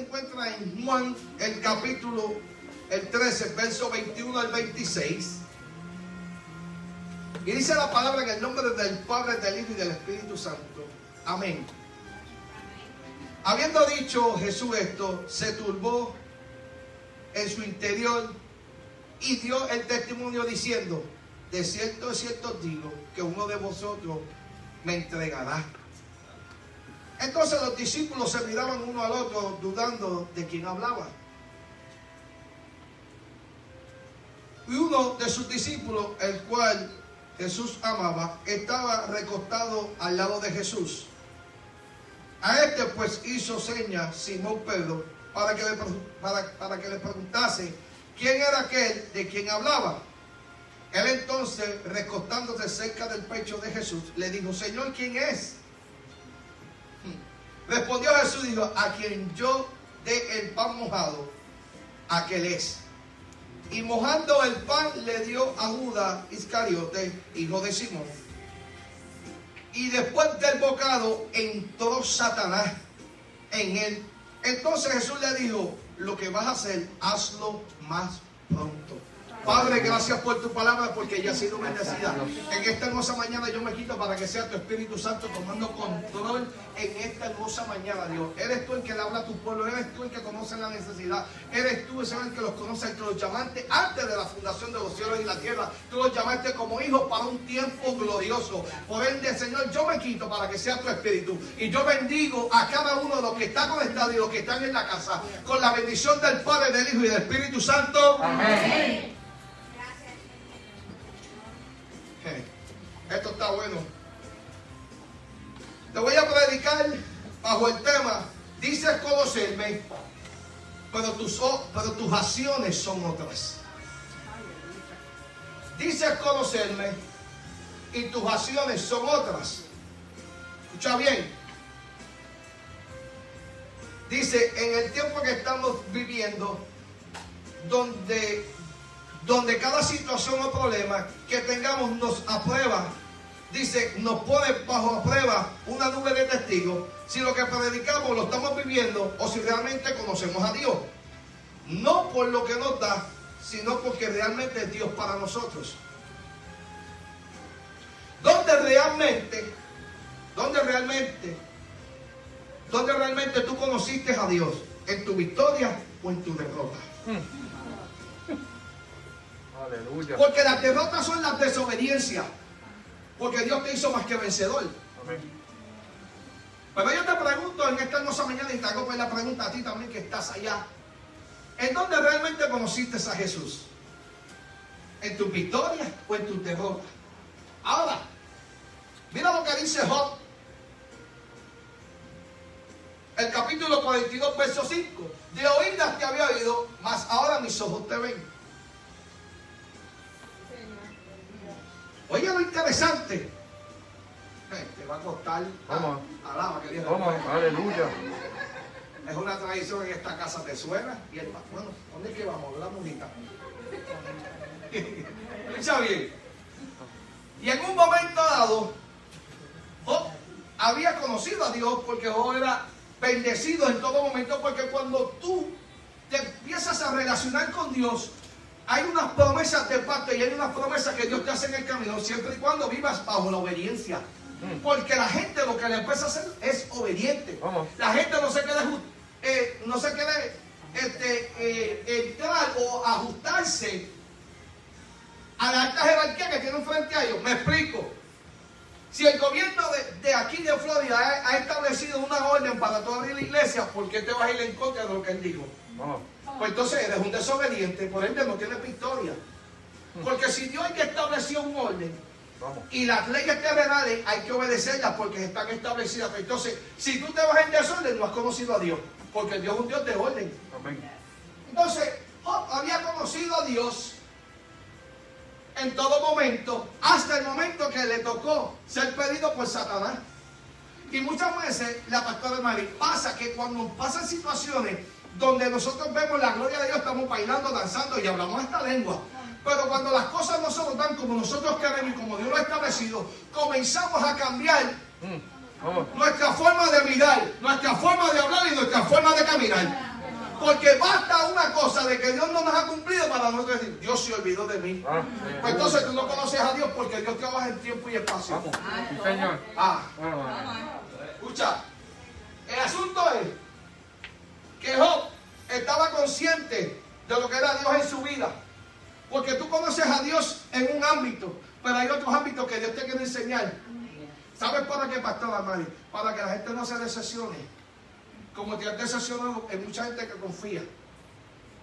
encuentra en Juan, el capítulo el 13, verso 21 al 26. Y dice la palabra en el nombre del Padre, del Hijo y del Espíritu Santo. Amén. Habiendo dicho Jesús esto, se turbó en su interior y dio el testimonio diciendo, de cierto, de cierto digo, que uno de vosotros me entregará. Entonces los discípulos se miraban uno al otro dudando de quién hablaba. Y uno de sus discípulos, el cual Jesús amaba, estaba recostado al lado de Jesús. A este pues hizo señas Simón Pedro para para, para que le preguntase quién era aquel de quien hablaba. Él entonces, recostándose cerca del pecho de Jesús, le dijo, Señor, ¿quién es? Respondió Jesús y dijo, a quien yo dé el pan mojado, aquel es. Y mojando el pan le dio a Judas Iscariote, hijo de Simón. Y después del bocado entró Satanás en él. Entonces Jesús le dijo, lo que vas a hacer, hazlo más pronto. Padre, gracias por tu palabra porque ya ha sido bendecida. En esta hermosa mañana yo me quito para que sea tu Espíritu Santo tomando control en esta hermosa mañana, Dios. Eres tú el que le habla a tu pueblo, eres tú el que conoce la necesidad, eres tú el que los conoce, el que los llamaste antes de la fundación de los cielos y la tierra. Tú los llamaste como hijos para un tiempo glorioso. Por ende, Señor, yo me quito para que sea tu Espíritu. Y yo bendigo a cada uno de los que están conectados y los que están en la casa con la bendición del Padre, del Hijo y del Espíritu Santo. Amén. Bajo el tema, dices conocerme, pero tus, pero tus acciones son otras. Dices conocerme y tus acciones son otras. Escucha bien. Dice, en el tiempo que estamos viviendo, donde donde cada situación o problema que tengamos nos aprueba, dice, nos pone bajo prueba una nube de testigos si lo que predicamos lo estamos viviendo o si realmente conocemos a Dios. No por lo que nos da, sino porque realmente es Dios para nosotros. ¿Dónde realmente, dónde realmente, dónde realmente tú conociste a Dios? ¿En tu victoria o en tu derrota? Hmm. Porque las derrotas son las desobediencias. Porque Dios te hizo más que vencedor. Pero yo te pregunto en esta hermosa mañana y te hago pues la pregunta a ti también que estás allá. ¿En dónde realmente conociste a Jesús? ¿En tu victoria o en tu derrota? Ahora, mira lo que dice Job. El capítulo 42, verso 5. De oídas te había oído, mas ahora mis ojos te ven. Oye, lo interesante. te va a costar. Vamos. Alaba que Dios Vamos, aleluya. Es una tradición en esta casa de suena y el Bueno, ¿dónde es que vamos? La monita. Escucha bien. Y en un momento dado, Job había conocido a Dios porque Job era bendecido en todo momento porque cuando tú te empiezas a relacionar con Dios, hay unas promesas de parte y hay unas promesas que Dios te hace en el camino siempre y cuando vivas bajo la obediencia. Mm. Porque la gente lo que le empieza a hacer es obediente. La gente no se quiere, eh, no se quiere este, eh, entrar o ajustarse a la alta jerarquía que tienen frente a ellos. Me explico. Si el gobierno de, aquí de Florida ha, ha, establecido una orden para toda la iglesia, ¿por qué te vas a ir en contra de lo que él dijo? Vamos. Pues entonces eres un desobediente, por ende no tienes victoria. Porque si Dios hay que establecer un orden y las leyes terrenales hay que obedecerlas porque están establecidas. Entonces, si tú te vas en desorden, no has conocido a Dios, porque Dios es un Dios de orden. Entonces, Job había conocido a Dios en todo momento, hasta el momento que le tocó ser pedido por Satanás. Y muchas veces, la pastora Mari, pasa que cuando pasan situaciones donde nosotros vemos la gloria de Dios, estamos bailando, danzando y hablamos esta lengua. Pero cuando las cosas no se nos dan como nosotros queremos y como Dios lo ha establecido, comenzamos a cambiar mm. nuestra forma de mirar, nuestra forma de hablar y nuestra forma de caminar. Porque basta una cosa de que Dios no nos ha cumplido para nosotros decir, Dios se olvidó de mí. Ah, Pues entonces tú no conoces a Dios porque Dios trabaja en tiempo y espacio. Vamos. Sí, señor. Ah, escucha, el asunto es Job estaba consciente de lo que era Dios en su vida. Porque tú conoces a Dios en un ámbito, pero hay otros ámbitos que Dios te quiere enseñar. ¿Sabes para qué, pastor Amari? Para que la gente no se decepcione. Como te has decepcionado, hay mucha gente que confía.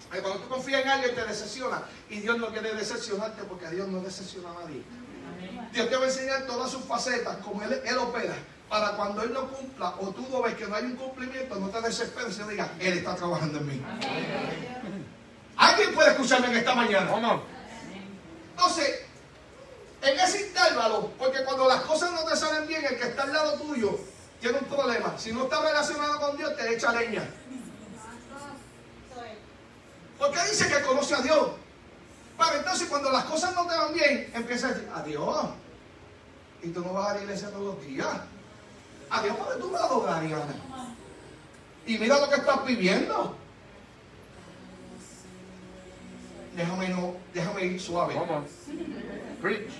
Cuando tú confías en alguien te decepciona. Y Dios no quiere decepcionarte porque Dios no decepciona a nadie. Dios te va a enseñar todas sus facetas, como Él, él opera. Para cuando Él no cumpla o tú no ves que no hay un cumplimiento, no te desesperes y digas, Él está trabajando en mí. ¿Alguien puede escucharme en esta mañana? Vamos. Entonces, en ese intervalo, porque cuando las cosas no te salen bien, el que está al lado tuyo tiene un problema. Si no está relacionado con Dios, te echa leña. Porque dice que conoce a Dios. Pero entonces cuando las cosas no te van bien, empieza a decir, adiós. Y tú no vas a la iglesia todos los días. Adiós, ¿para tú me adorarías? Y mira lo que estás viviendo. Déjame, no, déjame ir suave. Preach.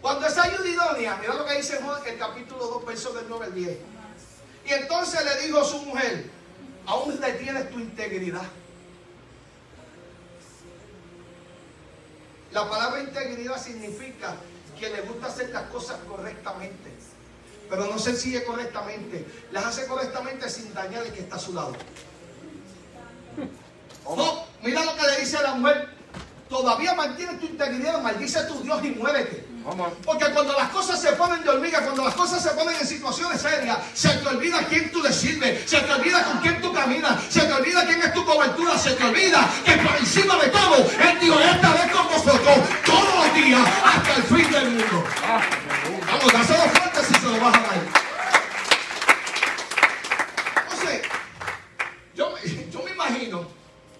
Cuando es ayuda idónea, mira lo que dice Juan, el capítulo 2, versos del 9 al 10. Y entonces le dijo a su mujer, aún retienes tu integridad. La palabra integridad significa que le gusta hacer las cosas correctamente. Pero no se sigue correctamente. Las hace correctamente sin dañar el que está a su lado. No, mira lo que le dice a la mujer. Todavía mantienes tu integridad, maldice a tu Dios y muérete. Vamos. Porque cuando las cosas se ponen de hormiga, cuando las cosas se ponen en situaciones serias, se te olvida quién tú le sirves, se te olvida con quién tú caminas, se te olvida quién es tu cobertura, se te olvida que por encima de todo, Él dijo, esta vez con vosotros, todos los días, hasta el fin del mundo. Ah, aleluya. Vamos, dáselo fuerte si se lo vas a dar. Entonces, yo, me- yo me imagino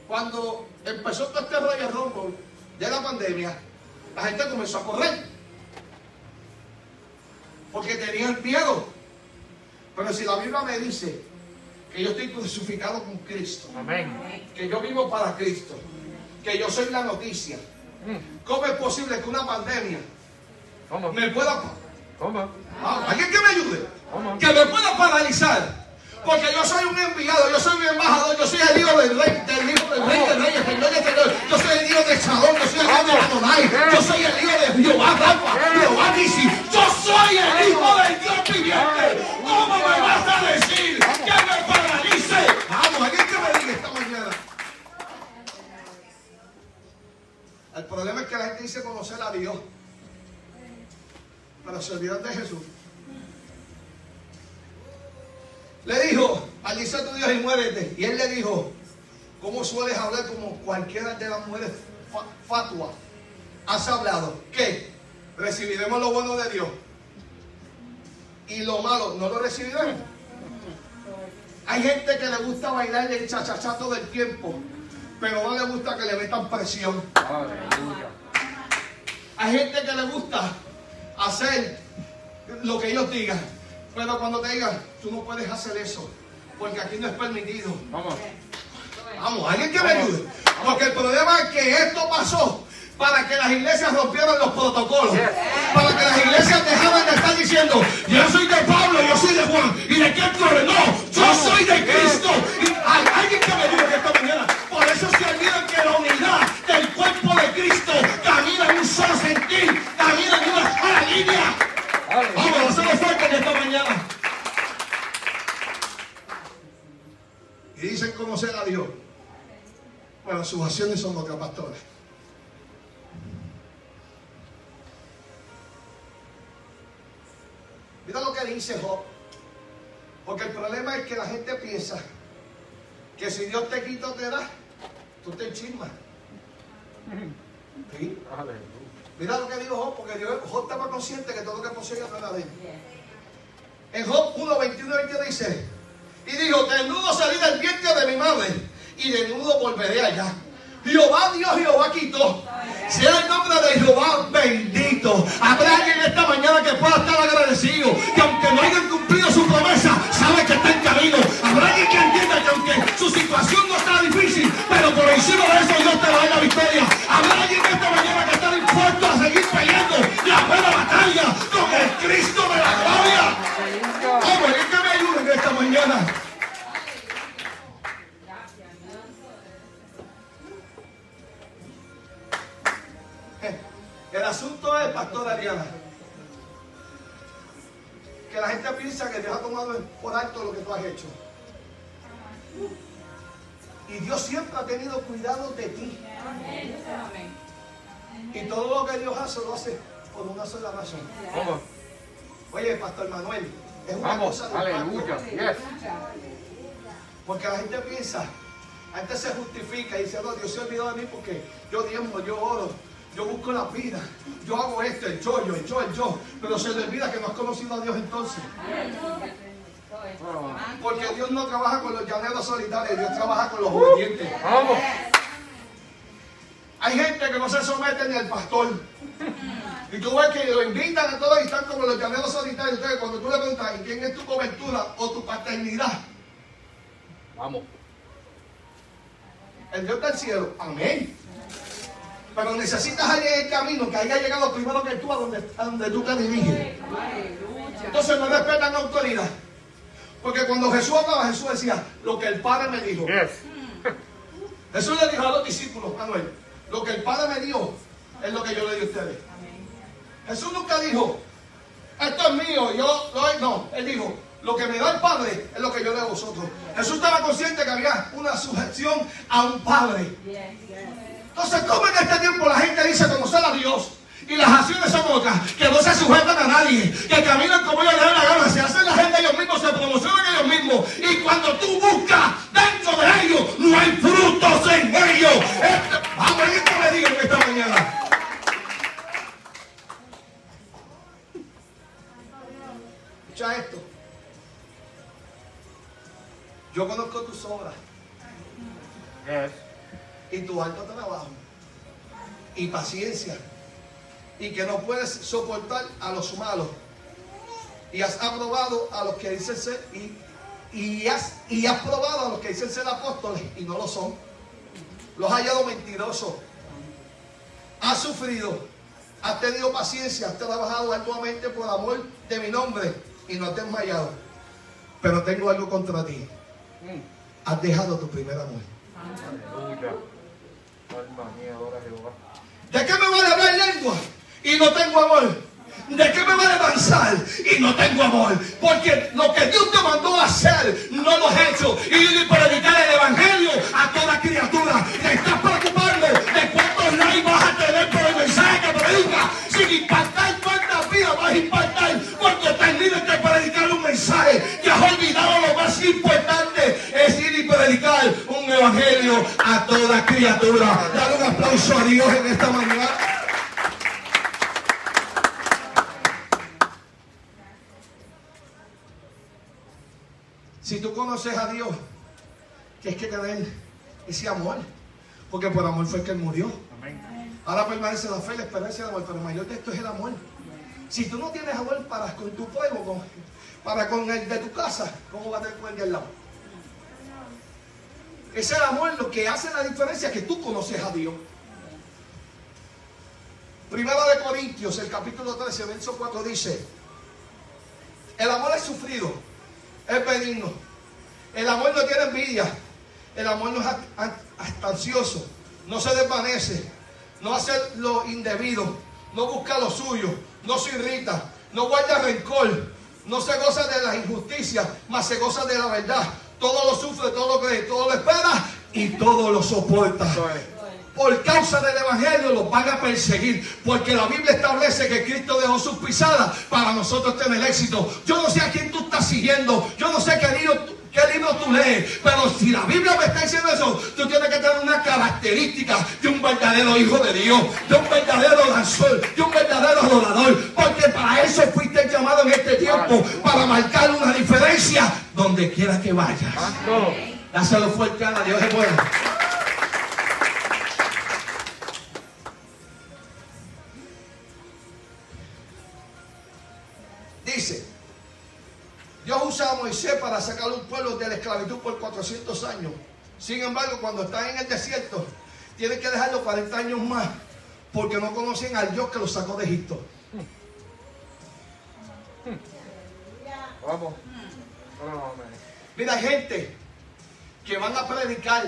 cuando empezó todo este rollo rombo de la pandemia, la gente comenzó a correr. Porque tenían miedo. Pero si la Biblia me dice que yo estoy crucificado con Cristo, Amén. que yo vivo para Cristo, que yo soy la noticia. ¿cómo es posible que una pandemia me pueda Vamos. Ah, ¿Alguien que me ayude? Que me pueda paralizar. Porque yo soy un enviado, yo soy un embajador, yo soy el hijo del rey, del hijo del rey, del rey, el señor del señor. Yo soy el hijo de Salón, yo soy el hijo de Adonai, yo soy el hijo de Jehová Jehová Nisi. Yo soy el hijo del Dios viviente. ¿Cómo me vas a decir que me paralice? Vamos, alguien que me diga esta mañana. El problema es que la gente dice conocer a Dios, pero se olvidan de Jesús. Le dijo, maldice a tu Dios y muérete. Y él le dijo, ¿cómo sueles hablar como cualquiera de las mujeres fa- fatua? Has hablado, ¿qué? Recibiremos lo bueno de Dios. Y lo malo, ¿no lo recibiremos? Hay gente que le gusta bailar el chachachá todo el tiempo, pero no le gusta que le metan presión. Hay gente que le gusta hacer lo que ellos digan. Pero cuando te digan, tú no puedes hacer eso, porque aquí no es permitido. Vamos. Vamos, alguien que me ayude. Porque el problema es que esto pasó para que las iglesias rompieran los protocolos. Para que las iglesias dejaran de estar diciendo, yo soy de Pablo, yo soy de Juan. ¿Y de quién tú? No, yo soy de Cristo. Y que me ayude esta mañana. Por eso se olvidan que la unidad del cuerpo de Cristo camina en un solo sentir, camina en una sola línea. Vamos, Aleluya. hacemos fuerte en esta mañana. Y dicen conocer a Dios. Bueno, sus acciones son otras pastores. Mira lo que dice Job. Porque el problema es que la gente piensa que si Dios te quita o te da, tú te chismas. ¿Sí? Mira lo que dijo Job, porque Dios, Job estaba consciente que todo lo que poseía no era de él. En Job 1, 21 20 dice, y dijo, desnudo salí del vientre de mi madre, y desnudo volveré allá. Jehová Dios, Jehová quitó. Sea el nombre de Jehová bendito. Habrá alguien esta mañana que pueda estar agradecido, que aunque no hayan cumplido su promesa, sabe que está en camino. Habrá alguien que entienda que aunque su situación no está difícil, pero por encima de eso Dios te va a dar la victoria. Habrá alguien esta mañana que la buena batalla con el Cristo de la gloria. Vamos, es que me ayuden esta mañana. Eh, el asunto es, Pastor Ariana, que la gente piensa que Dios ha tomado por alto lo que tú has hecho. Y Dios siempre ha tenido cuidado de ti. Y todo lo que Dios hace lo hace por una sola razón. ¿Cómo? Oye, Pastor Manuel, es una Vamos, cosa de aleluya. Yes. Porque la gente piensa, la gente se justifica y dice, no, Dios se olvidó de mí porque yo diezmo, yo oro, yo busco la vida, yo hago esto, el yo, yo, el yo, el yo. Pero se le olvida que no has conocido a Dios entonces. Porque Dios no trabaja con los llaneros solitarios, Dios trabaja con los obedientes. Vamos. Hay gente que no se somete ni al pastor. Y tú ves que lo invitan a todos y están como los llaneros solitarios. Entonces, cuando tú le preguntas, ¿y quién es tu cobertura o tu paternidad? Vamos. El Dios del cielo. Amén. Pero necesitas alguien en el camino que haya llegado primero que tú a donde, a donde tú te diriges. Entonces no respetan autoridad. Porque cuando Jesús hablaba, Jesús decía, lo que el Padre me dijo. Yes. Jesús le dijo a los discípulos, Manuel, lo que el Padre me dio es lo que yo le di a ustedes. Jesús nunca dijo, esto es mío, yo doy. No, él dijo, lo que me da el Padre es lo que yo le doy a vosotros. Jesús estaba consciente que había una sujeción a un Padre. Entonces, ¿cómo en este tiempo la gente dice conocer a Dios? Y las acciones son otras, que no se sujetan a nadie, que caminan como ellos les da la gana, se hacen la gente ellos mismos, se promocionan ellos mismos. Y cuando tú buscas dentro de ellos, no hay frutos en ellos. Este- vamos, ¿y esto me Yo conozco tus obras. Yes. y tu alto trabajo. Y paciencia. Y que no puedes soportar a los malos. Y has aprobado a los que dicen ser y, y has, y has probado a los que dicen ser apóstoles y no lo son. Los has hallado mentirosos. Has sufrido. Has tenido paciencia. Has trabajado arduamente por amor de mi nombre y no te has desmayado. Pero tengo algo contra ti. Has dejado tu primer amor Aleluya. Alma mía, adora a Jehová. ¿De qué me vale hablar lengua y no tengo amor? ¿De qué me vale avanzar y no tengo amor? Porque lo que Dios te mandó a hacer no lo has hecho. Y predicar el evangelio a toda criatura. Te estás preocupando de cuántos likes vas a tener por el mensaje que predica. Sin impactar cuántas vidas vas a impactar. Predicar un mensaje, te has olvidado lo más importante. Es ir y predicar un evangelio a toda criatura. Dale un aplauso a Dios en esta mañana. Si tú conoces a Dios, tienes que tener ese amor. Porque por amor fue que Él murió. Ahora permanece la fe, la esperanza y el amor, pero el mayor de esto es el amor. Si tú no tienes amor para con tu pueblo, con- para con el de tu casa, ¿cómo va a tener con el de al lado? Es el amor lo que hace la diferencia que tú conoces a Dios. Primera de Corintios, el capítulo 13, verso 4 dice, el amor es sufrido, es benigno. El amor no tiene envidia. El amor no es ansioso, no se desvanece, no hace lo indebido, no busca lo suyo, no se irrita, no guarda rencor, no se goza de la injusticia, mas se goza de la verdad. Todo lo sufre, todo lo cree, todo lo espera y todo lo soporta por causa del Evangelio los van a perseguir. Porque la Biblia establece que Cristo dejó sus pisadas para nosotros tener éxito. Yo no sé a quién tú estás siguiendo. Yo no sé qué tú- qué libro tú lees. Pero si la Biblia me está diciendo eso, tú tienes que tener una característica de un verdadero hijo de Dios. De un verdadero danzor. De un verdadero adorador. Porque para eso fuiste llamado en este tiempo. Para marcar una diferencia donde quiera que vayas. Dáselo fuerte a Dios es bueno. Dice, Dios usa a Moisés para sacar un pueblo de la esclavitud por 400 años. Sin embargo, cuando están en el desierto, tienen que dejarlo 40 años más porque no conocen al Dios que los sacó de Egipto. Vamos. Amén. Mira, hay gente que van a predicar,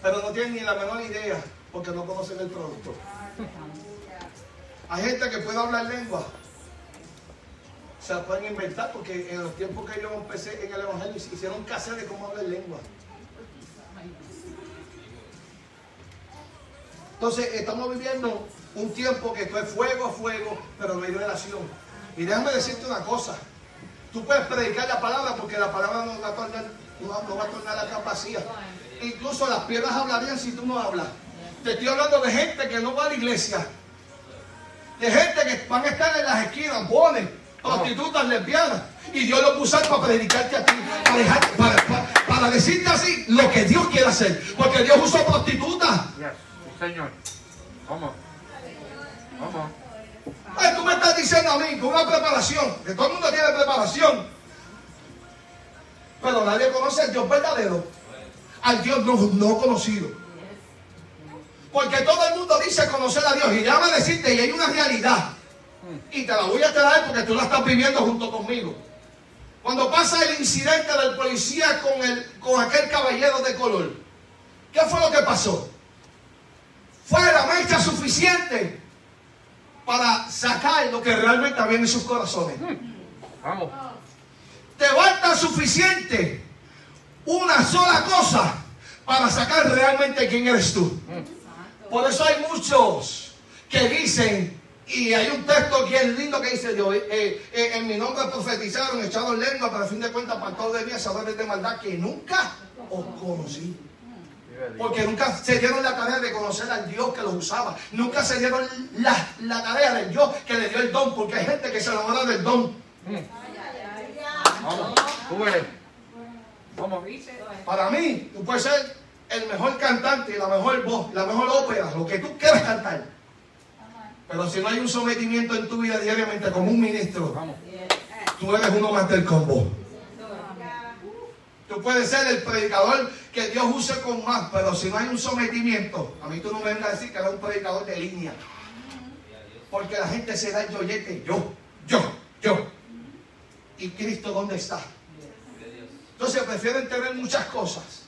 pero no tienen ni la menor idea porque no conocen el producto. Hay gente que puede hablar lengua. Se la pueden inventar porque en los tiempos que yo empecé en el Evangelio hicieron caser de cómo hablar lengua. Entonces estamos viviendo un tiempo que esto es fuego a fuego, pero no hay relación. Y déjame decirte una cosa. Tú puedes predicar la palabra porque la palabra no va a tornar, no va, no va a tornar la capacidad. Incluso las piedras hablarían si tú no hablas. Te estoy hablando de gente que no va a la iglesia. De gente que van a estar en las esquinas, bones, prostitutas, lesbianas. Y Dios lo usar para predicarte a ti, para, dejar- para- para- para decirte así lo que Dios quiere hacer. Porque Dios usó prostitutas. Yes. Señor. Vamos. Vamos. Ay, tú me estás diciendo a mí con una preparación, que todo el mundo tiene preparación. Pero nadie conoce al Dios verdadero, al Dios no, no conocido. Porque todo el mundo dice conocer a Dios y ya me decirte, y hay una realidad. Y te la voy a traer porque tú la estás viviendo junto conmigo. Cuando pasa el incidente del policía con, el, con aquel caballero de color, ¿qué fue lo que pasó? Fue la mecha suficiente para sacar lo que realmente había en sus corazones. Vamos. Te basta suficiente una sola cosa para sacar realmente quién eres tú. Por eso hay muchos que dicen, y hay un texto bien lindo que dice Dios, eh, eh, en mi nombre profetizaron, echaron lengua, pero a fin de cuentas para de mí, sabores de maldad que nunca os conocí. Porque nunca se dieron la tarea de conocer al Dios que los usaba. Nunca se dieron la, la tarea del Dios que le dio el don. Porque hay gente que se enamora del don. Vamos. Vamos. Para mí, tú puedes ser el mejor cantante, la mejor voz, la mejor ópera, lo que tú quieras cantar. Pero si no hay un sometimiento en tu vida diariamente como un ministro, Vamos. tú eres uno más del combo. Tú puedes ser el predicador que Dios use con más, pero si no hay un sometimiento, a mí tú no me vengas a decir que eres un predicador de línea. Porque la gente se da el yoyete, yo, yo, yo. ¿Y Cristo dónde está? Entonces prefieren tener muchas cosas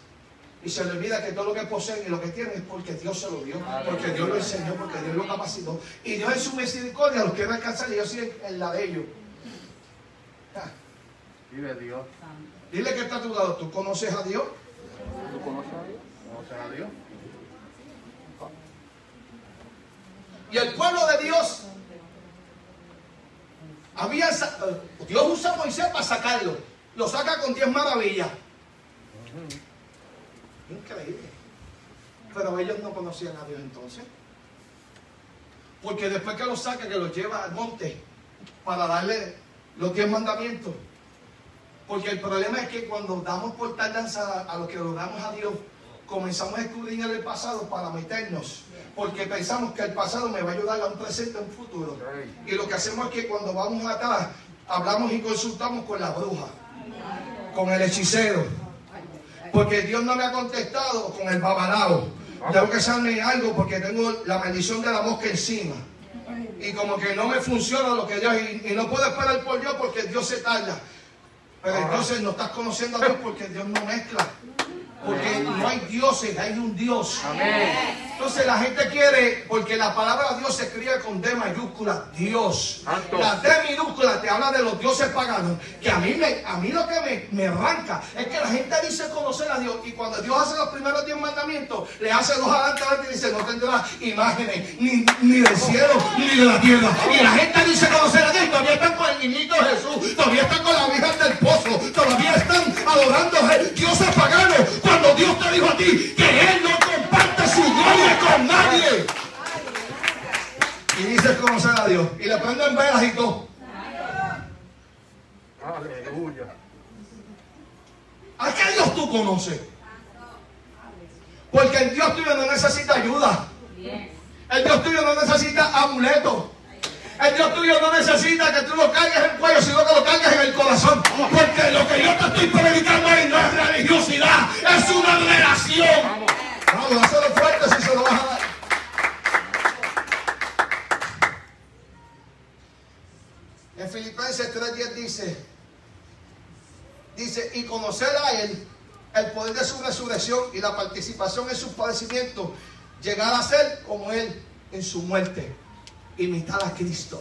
y se les olvida que todo lo que poseen y lo que tienen es porque Dios se lo dio, porque Dios lo enseñó, porque Dios lo capacitó. Y Dios en su misericordia los quiere alcanzar y ellos siguen en la de ellos. Ah, Vive Dios. Dile que está a tu lado, ¿tú conoces a Dios? ¿Tú conoces a Dios? ¿Conoces a Dios? Y el pueblo de Dios había eh, Dios usa a Moisés para sacarlo. Lo saca con diez maravillas. Increíble. Pero ellos no conocían a Dios entonces. Porque después que los saca, que los lleva al monte para darle los diez mandamientos. Porque el problema es que cuando damos por tardanza a lo que lo damos a Dios, comenzamos a escudriñar el pasado para meternos. Porque pensamos que el pasado me va a ayudar a un presente, a un futuro. Y lo que hacemos es que cuando vamos atrás, hablamos y consultamos con la bruja, con el hechicero. Porque Dios no me ha contestado con el babalao. Tengo que hacerme algo porque tengo la maldición de la mosca encima. Y como que no me funciona lo que Dios, y, y no puedo esperar por Dios porque Dios se tarda. Pero entonces no estás conociendo a Dios porque Dios no mezcla. Porque no hay dioses, hay un Dios. Amén. Entonces la gente quiere, porque la palabra Dios se escribe con D mayúscula, Dios. Santo. La D minúscula te habla de los dioses paganos, que a mí, me, a mí lo que me, me arranca es que la gente dice conocer a Dios y cuando Dios hace los primeros diez mandamientos, le hace dos adelante adelante y dice no tendrás imágenes ni, ni del cielo ni de la tierra. Y la gente dice conocer a Dios y todavía están con el niñito Jesús, todavía están con la Virgen del Pozo, todavía están adorando a dioses paganos cuando Dios te dijo a ti que Él no comparte su gloria con nadie. Y dices conocer a Dios. Y le prenden velas y todo. Aleluya. ¿A qué Dios tú conoces? Porque el Dios tuyo no necesita ayuda. El Dios tuyo no necesita amuleto. El Dios tuyo no necesita que tú lo cargues en el cuello, sino que lo cargues en el corazón. Porque lo que yo te estoy predicando ahí no es religiosidad, es una relación. Vamos. Vamos, hazlo fuerte si se lo vas a dar. En Filipenses 3.10 dice, dice, y conocer a Él, el poder de su resurrección y la participación en sus padecimientos, llegar a ser como Él en su muerte, imitar a Cristo,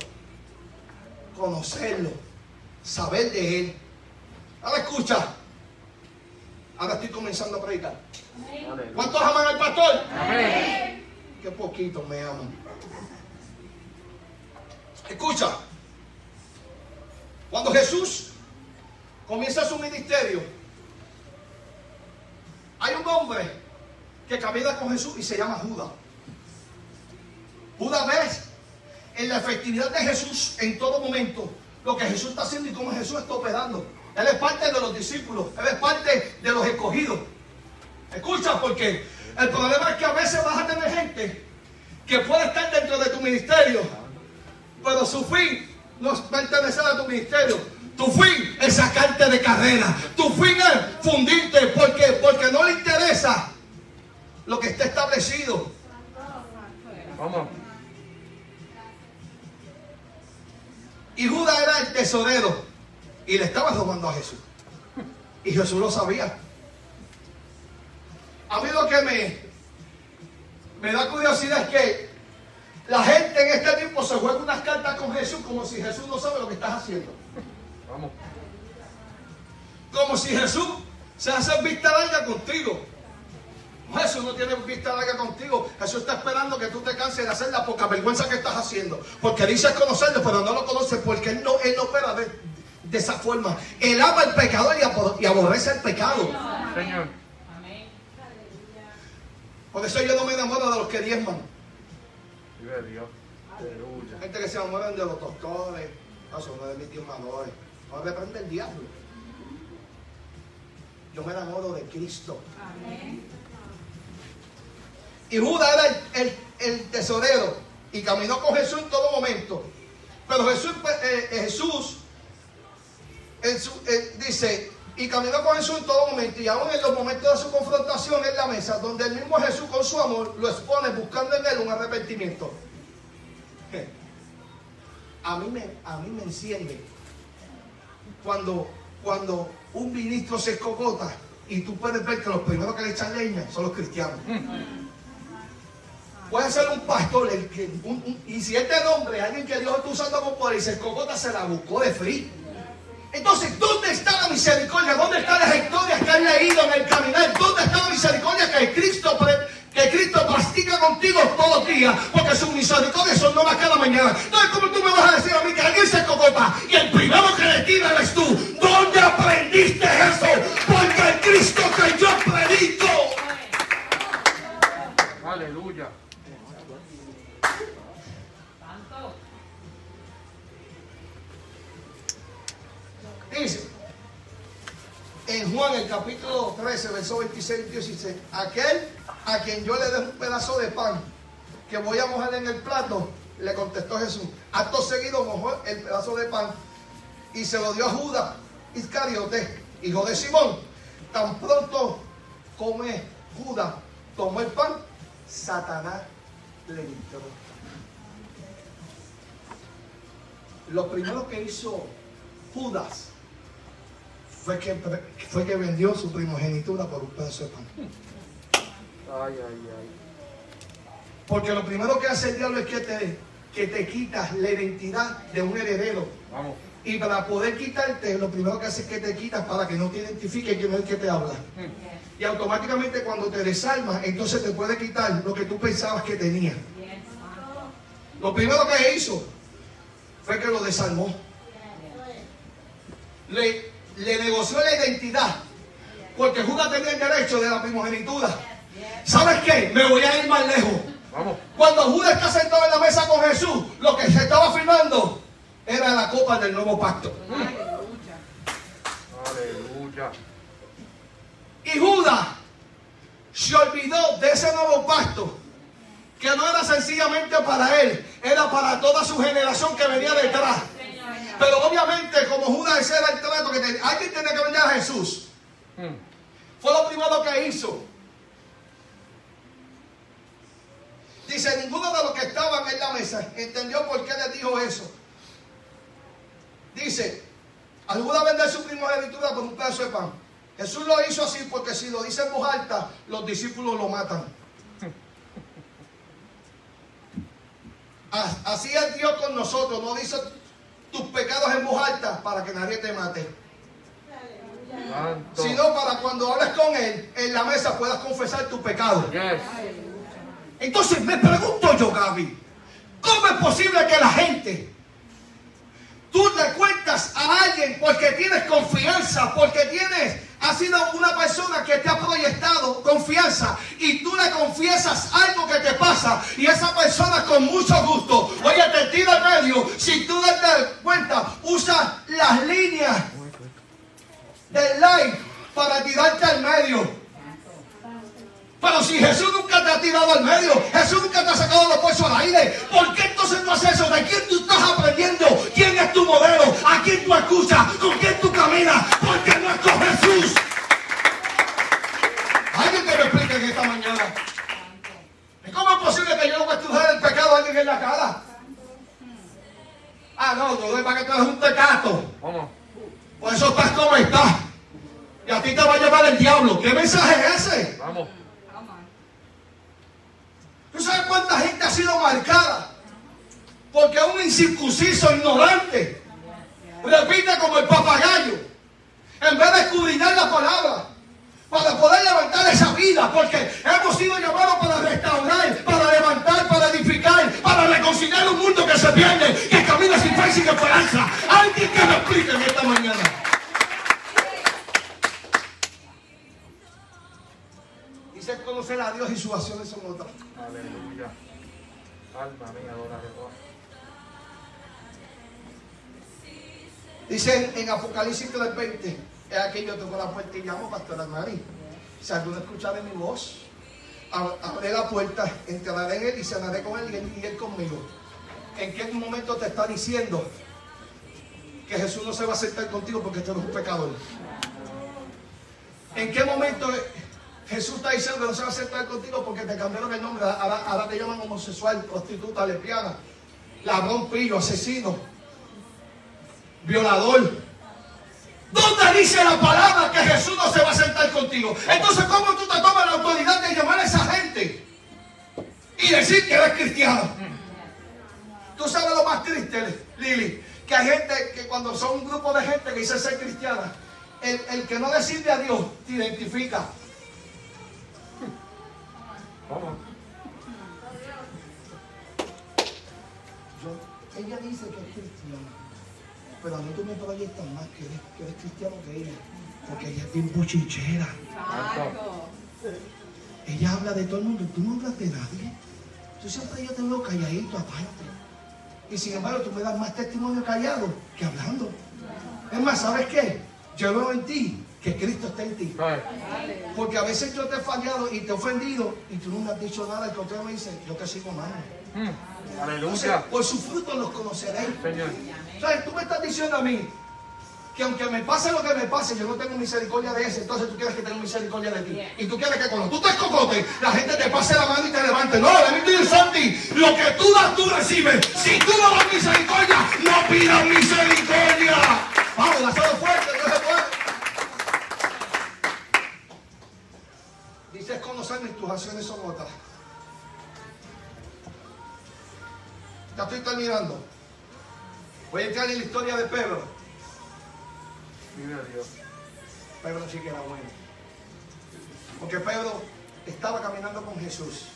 conocerlo, saber de Él. Ahora escucha, ahora estoy comenzando a predicar. ¿Cuántos aman al pastor? Amén. Qué poquito me aman. Escucha, cuando Jesús comienza su ministerio, hay un hombre que camina con Jesús y se llama Judas. Judas ves en la efectividad de Jesús en todo momento lo que Jesús está haciendo y cómo Jesús está operando. Él es parte de los discípulos, él es parte de los escogidos. Escucha, porque el problema es que a veces vas a tener gente que puede estar dentro de tu ministerio, pero su fin no es pertenecer a tu ministerio. Tu fin es sacarte de carrera. Tu fin es fundirte porque, porque no le interesa lo que está establecido. Vamos. Y Judas era el tesorero y le estaba robando a Jesús. Y Jesús lo sabía. A mí lo que me, me da curiosidad es que la gente en este tiempo se juega unas cartas con Jesús como si Jesús no sabe lo que estás haciendo. Vamos. Como si Jesús se hace vista larga contigo. No, Jesús no tiene vista larga contigo. Jesús está esperando que tú te canses de hacer la poca vergüenza que estás haciendo. Porque dices conocerlo, pero no lo conoces porque Él no, él no opera de, de esa forma. Él ama el pecador y, abo- y aborrece el pecado. Señor. Por eso yo no me enamoro de los que diezman. Vive Dios. Aleluya. Gente que se enamoran de los doctores. No, son de mis diezmadores. No reprende el diablo. Yo me enamoro de Cristo. Y Judas era el, el- tesorero y caminó con Jesús en todo momento. Pero Jesús, eh, eh, Jesús eh, dice, y caminó con Jesús en todo momento, y aún en los momentos de su confrontación en la mesa, donde el mismo Jesús con su amor lo expone buscando en él un arrepentimiento. A mí me, a mí me enciende cuando, cuando un ministro se escogota y tú puedes ver que los primeros que le echan leña son los cristianos. Puede ser un pastor, el y si este nombre, alguien que Dios está usando como poder y se se la buscó de frío. Entonces, ¿dónde está la misericordia? ¿Dónde están las historias que has leído en el caminar? ¿Dónde está la misericordia que Cristo, que Cristo practica contigo todos los días? Porque sus misericordias son nuevas cada mañana. Entonces, ¿cómo tú me vas a decir a mí que alguien se cocota y el primero que le tira eres tú? ¿Dónde aprendiste eso? Porque el Cristo que yo en Juan el capítulo 13, verso 26 y 16, aquel a quien yo le dé un pedazo de pan que voy a mojar en el plato, le contestó Jesús. Acto seguido mojó el pedazo de pan y se lo dio a Judas Iscariote, hijo de Simón. Tan pronto come Judas, tomó el pan, Satanás le entró. Lo primero que hizo Judas fue que, fue que vendió su primogenitura por un pedazo de pan. Ay, ay, ay. Porque lo primero que hace el diablo es que te, que te quitas la identidad de un heredero. Vamos. Y para poder quitarte, lo primero que hace es que te quitas para que no te identifique quién es el que te habla. Y automáticamente cuando te desarmas, entonces te puede quitar lo que tú pensabas que tenía. Lo primero que hizo fue que lo desarmó. Le, le negoció la identidad. Porque Judas tenía el derecho de la primogenitura. ¿Sabes qué? Me voy a ir más lejos. Vamos. Cuando Judas está sentado en la mesa con Jesús, lo que se estaba firmando era la copa del nuevo pacto. Aleluya. Y Judas se olvidó de ese nuevo pacto, que no era sencillamente para él, era para toda su generación que venía detrás. Pero obviamente, como Judas ese era el trato que tenía, alguien tenía que venir a Jesús. Mm. Fue lo primero que hizo. Dice, ninguno de los que estaban en la mesa entendió por qué le dijo eso. Dice, al Judas vender su primogenitura por un pedazo de pan. Jesús lo hizo así porque si lo dice en voz alta, los discípulos lo matan. As- Así es Dios con nosotros. No dice tus pecados en voz alta para que nadie te mate. Santo. Sino para cuando hables con Él en la mesa puedas confesar tu pecado. Yes. Entonces me pregunto yo, Gaby, ¿cómo es posible que la gente, tú le cuentas a alguien porque tienes confianza, porque tienes, ha sido una persona que te ha proyectado confianza y tú le confiesas algo que te pasa y esa persona con mucho gusto, oye, te tira al medio, si tú te das cuenta, usa las líneas del live para tirarte al medio. Pero si Jesús ha tirado al medio, Jesús nunca te ha sacado los puestos al aire, ¿por qué entonces tú haces eso? ¿De quién tú estás aprendiendo? ¿Quién es tu modelo? ¿A quién tú escuchas? ¿Con quién tú caminas? Porque no es con Jesús. Alguien que me explique en esta mañana. ¿Cómo es posible que yo no voy a estudiar el pecado a alguien en la cara? Ah, no, no, para que tú eres un tecato. Por eso estás como estás. Y a ti te va a llevar el diablo. ¿Qué mensaje es ese? Vamos. ¿Tú sabes cuánta gente ha sido marcada? Porque un incircunciso ignorante repite como el papagayo. En vez de escudriñar la palabra. Para poder levantar esa vida. Porque hemos sido llamados para restaurar, para levantar, para edificar, para reconciliar un mundo que se pierde, que camina sin fe y sin esperanza. Alguien que me explique en esta mañana. Conocer a Dios y sus acciones son otras. Aleluya. Alma mía, adora. Dice en Apocalipsis 3:20, es aquí yo toco la puerta y llamo Pastor Mari. Si alguno escuchare mi voz, ab- abre la puerta, entraré en él y cenaré con él y él, y él conmigo. ¿En qué momento te está diciendo que Jesús no se va a aceptar contigo porque tú eres un pecador? ¿En qué momento Jesús está diciendo que no se va a aceptar contigo porque te cambiaron el nombre? Ahora, te llaman homosexual, prostituta, lesbiana, ladrón, pillo, asesino, violador. ¿Dónde dice la palabra que Jesús no se va a sentar contigo? Entonces, ¿cómo tú te tomas la autoridad de llamar a esa gente y decir que eres cristiano? Tú sabes lo más triste, Lili, que hay gente que cuando son un grupo de gente que dice ser cristiana, el, el que no le a Dios te identifica. Vamos. Yo- ella dice que es cristiana, pero a mí tú me proyectas más que eres, que eres cristiano que ella, porque ella es bien buchichera. Ella habla de todo el mundo, tú no hablas de nadie. Yo siempre yo te veo calladito aparte. Y sin embargo tú me das más testimonio callado que hablando. Es más, ¿sabes qué? Yo veo en ti que Cristo está en ti. Porque a veces yo te he fallado y te he ofendido y tú no me has dicho nada. El contrario me dice, yo te sigo amando. Mm. Entonces, Aleluya. por sus frutos los conoceréis. Señor. ¿Sabes? Tú me estás diciendo a mí que aunque me pase lo que me pase, yo no tengo misericordia de ese, entonces tú quieres que tenga misericordia de ti. Y tú quieres que cuando tú te cocotes, la gente te pase la mano y te levante. No, la Biblia dice Santi, lo que tú das, tú recibes. Si tú no das misericordia, no pidas misericordia. Vamos, la fuerte, y tus acciones son otras. Ya estoy terminando. Voy a entrar en la historia de Pedro. Vive a Dios. Pedro sí que era bueno. Porque Pedro estaba caminando con Jesús.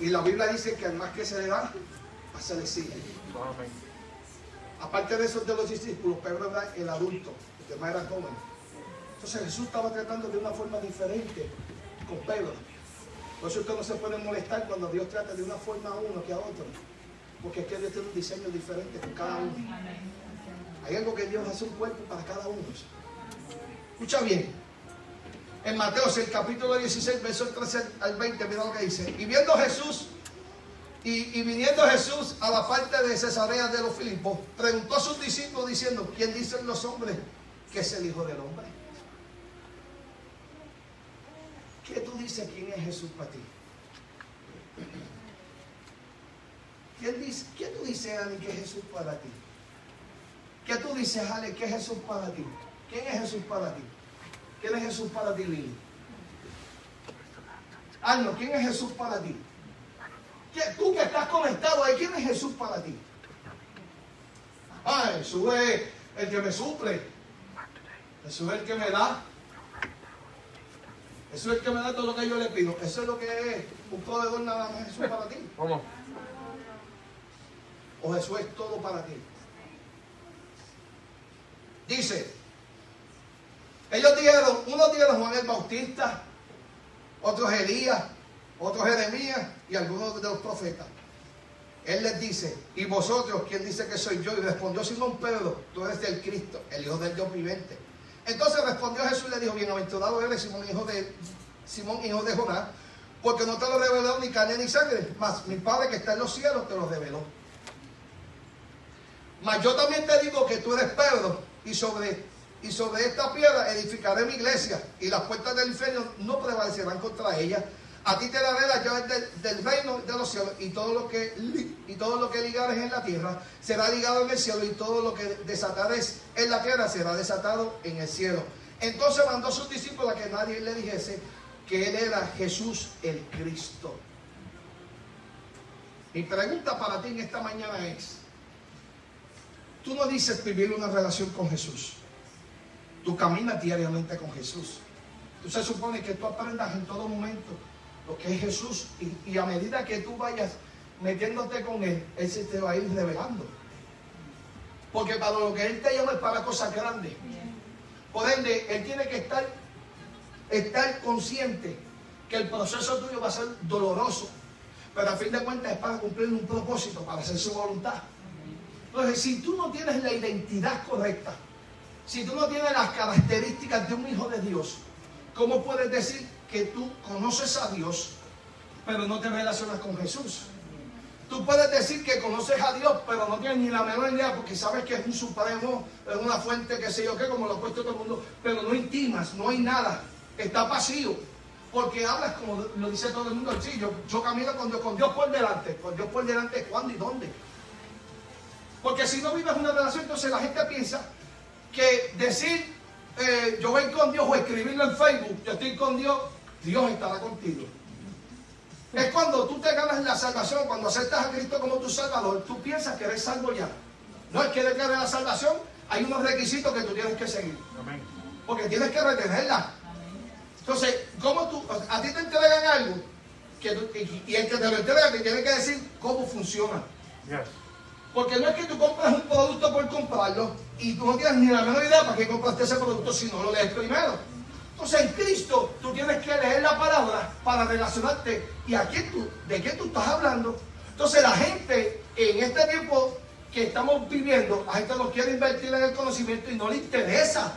Y la Biblia dice que al más que se le da, más se le sigue. Amén. Aparte de esos de los discípulos, Pedro era el adulto, los demás eran jóvenes. Entonces Jesús estaba tratando de una forma diferente con Pedro. Por eso usted no se puede molestar cuando Dios trata de una forma a uno que a otro. Porque es que Dios tiene un diseño diferente con cada uno. Hay algo que Dios hace un cuerpo para cada uno. Escucha bien. En Mateo, el capítulo 16, versos 13 al 20, mira lo que dice. Y viendo Jesús, y, y viniendo Jesús a la parte de Cesarea de los Filipos, preguntó a sus discípulos diciendo, ¿quién dicen los hombres que es el Hijo del Hombre? ¿Qué tú dices quién es Jesús para ti? ¿Quién dice, ¿Qué tú dices, Ani, que es Jesús para ti? ¿Qué tú dices, Ale, que es Jesús para ti? ¿Quién es Jesús para ti? ¿Quién es Jesús para ti, Lili? Arno, ¿quién es Jesús para ti? ¿Qué- Tú que estás conectado ahí, ¿quién es Jesús para ti? Ah, Jesús es el que me suple. Jesús es el que me da. Jesús es el que me da todo lo que yo le pido. Eso es lo que es un proveedor nada más Jesús para ti. ¿Cómo? O Jesús es todo para ti. Dice, ellos dijeron, unos dijeron Juan el Bautista, otros Elías, otros Jeremías y algunos de los profetas. Él les dice, ¿y vosotros quién dice que soy yo? Y respondió Simón Pedro, tú eres del Cristo, el Hijo del Dios viviente. Entonces respondió Jesús y le dijo, bienaventurado eres Simón, hijo de Simón, hijo de Jonás, porque no te lo reveló ni carne ni sangre, mas mi Padre que está en los cielos te lo reveló. Mas yo también te digo que tú eres Pedro, y sobre, y sobre esta piedra edificaré mi iglesia, y las puertas del infierno no prevalecerán contra ella. A ti te daré las llaves del, del reino de los cielos, y todo lo que y todo lo que ligares en la tierra será ligado en el cielo, y todo lo que desatares en la tierra será desatado en el cielo. Entonces mandó a sus discípulos a que nadie le dijese que él era Jesús el Cristo. Mi pregunta para ti en esta mañana es, Tú no dices vivir una relación con Jesús. Tú caminas diariamente con Jesús. Tú se supone que tú aprendas en todo momento lo que es Jesús y, a medida que tú vayas metiéndote con Él, Él se te va a ir revelando. Porque para lo que Él te llama es para cosas grandes. Por ende, Él tiene que estar, estar consciente que el proceso tuyo va a ser doloroso. Pero a fin de cuentas es para cumplir un propósito, para hacer su voluntad. Entonces, si tú no tienes la identidad correcta, si tú no tienes las características de un hijo de Dios, ¿cómo puedes decir que tú conoces a Dios, pero no te relacionas con Jesús? Tú puedes decir que conoces a Dios, pero no tienes ni la menor idea porque sabes que es un supremo, es una fuente, que sé yo qué, como lo ha puesto todo el mundo, pero no intimas, no hay nada, está vacío. Porque hablas como lo dice todo el mundo, sí, yo, yo camino con Dios, con Dios por delante, con Dios por delante, ¿cuándo y dónde? Porque si no vives una relación, entonces la gente piensa que decir eh, yo voy con Dios o escribirlo en Facebook, yo estoy con Dios, Dios estará contigo. Es cuando tú te ganas la salvación, cuando aceptas a Cristo como tu Salvador, tú piensas que eres salvo ya. No es que detrás de la salvación hay unos requisitos que tú tienes que seguir, Amén. porque tienes que retenerla. Entonces, ¿cómo tú, a ti te entregan algo que tú- y, y el que te lo entrega te tiene que decir cómo funciona? Yes. Porque no es que tú compras un producto por comprarlo y tú no tienes ni la menor idea para qué compraste ese producto si no lo lees primero. Entonces en Cristo tú tienes que leer la palabra para relacionarte. ¿Y a tú, de qué tú estás hablando? Entonces la gente en este tiempo que estamos viviendo, la gente no quiere invertir en el conocimiento y no le interesa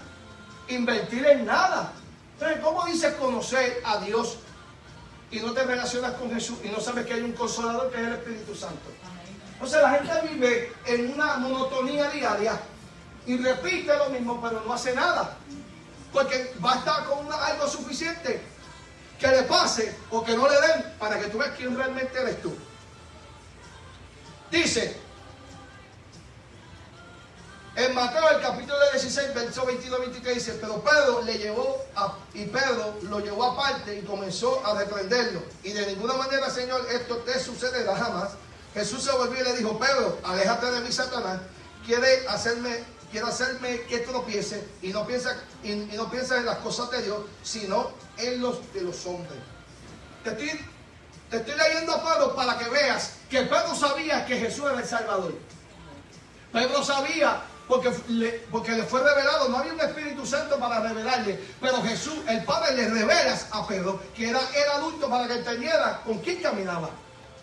invertir en nada. Entonces, ¿cómo dices conocer a Dios y no te relacionas con Jesús y no sabes que hay un consolador que es el Espíritu Santo? Entonces la gente vive en una monotonía diaria y repite lo mismo, pero no hace nada. Porque basta con una- algo suficiente que le pase o que no le den para que tú veas quién realmente eres tú. Dice, en Mateo el capítulo 16, verso 22-23 dice, pero Pedro le llevó a, y Pedro lo llevó aparte y comenzó a reprenderlo. Y de ninguna manera, Señor, esto te sucederá jamás. Jesús se volvió y le dijo, Pedro, aléjate de mí, Satanás. Quiere hacerme, quiere hacerme que tropiece y no piensa, y, no piensa en las cosas de Dios, sino en los de los hombres. Te estoy, te estoy leyendo a Pedro para que veas que Pedro sabía que Jesús era el Salvador. Pedro sabía porque le, porque le fue revelado, no había un Espíritu Santo para revelarle, pero Jesús, el Padre le revela a Pedro que era el adulto para que entendiera con quién caminaba.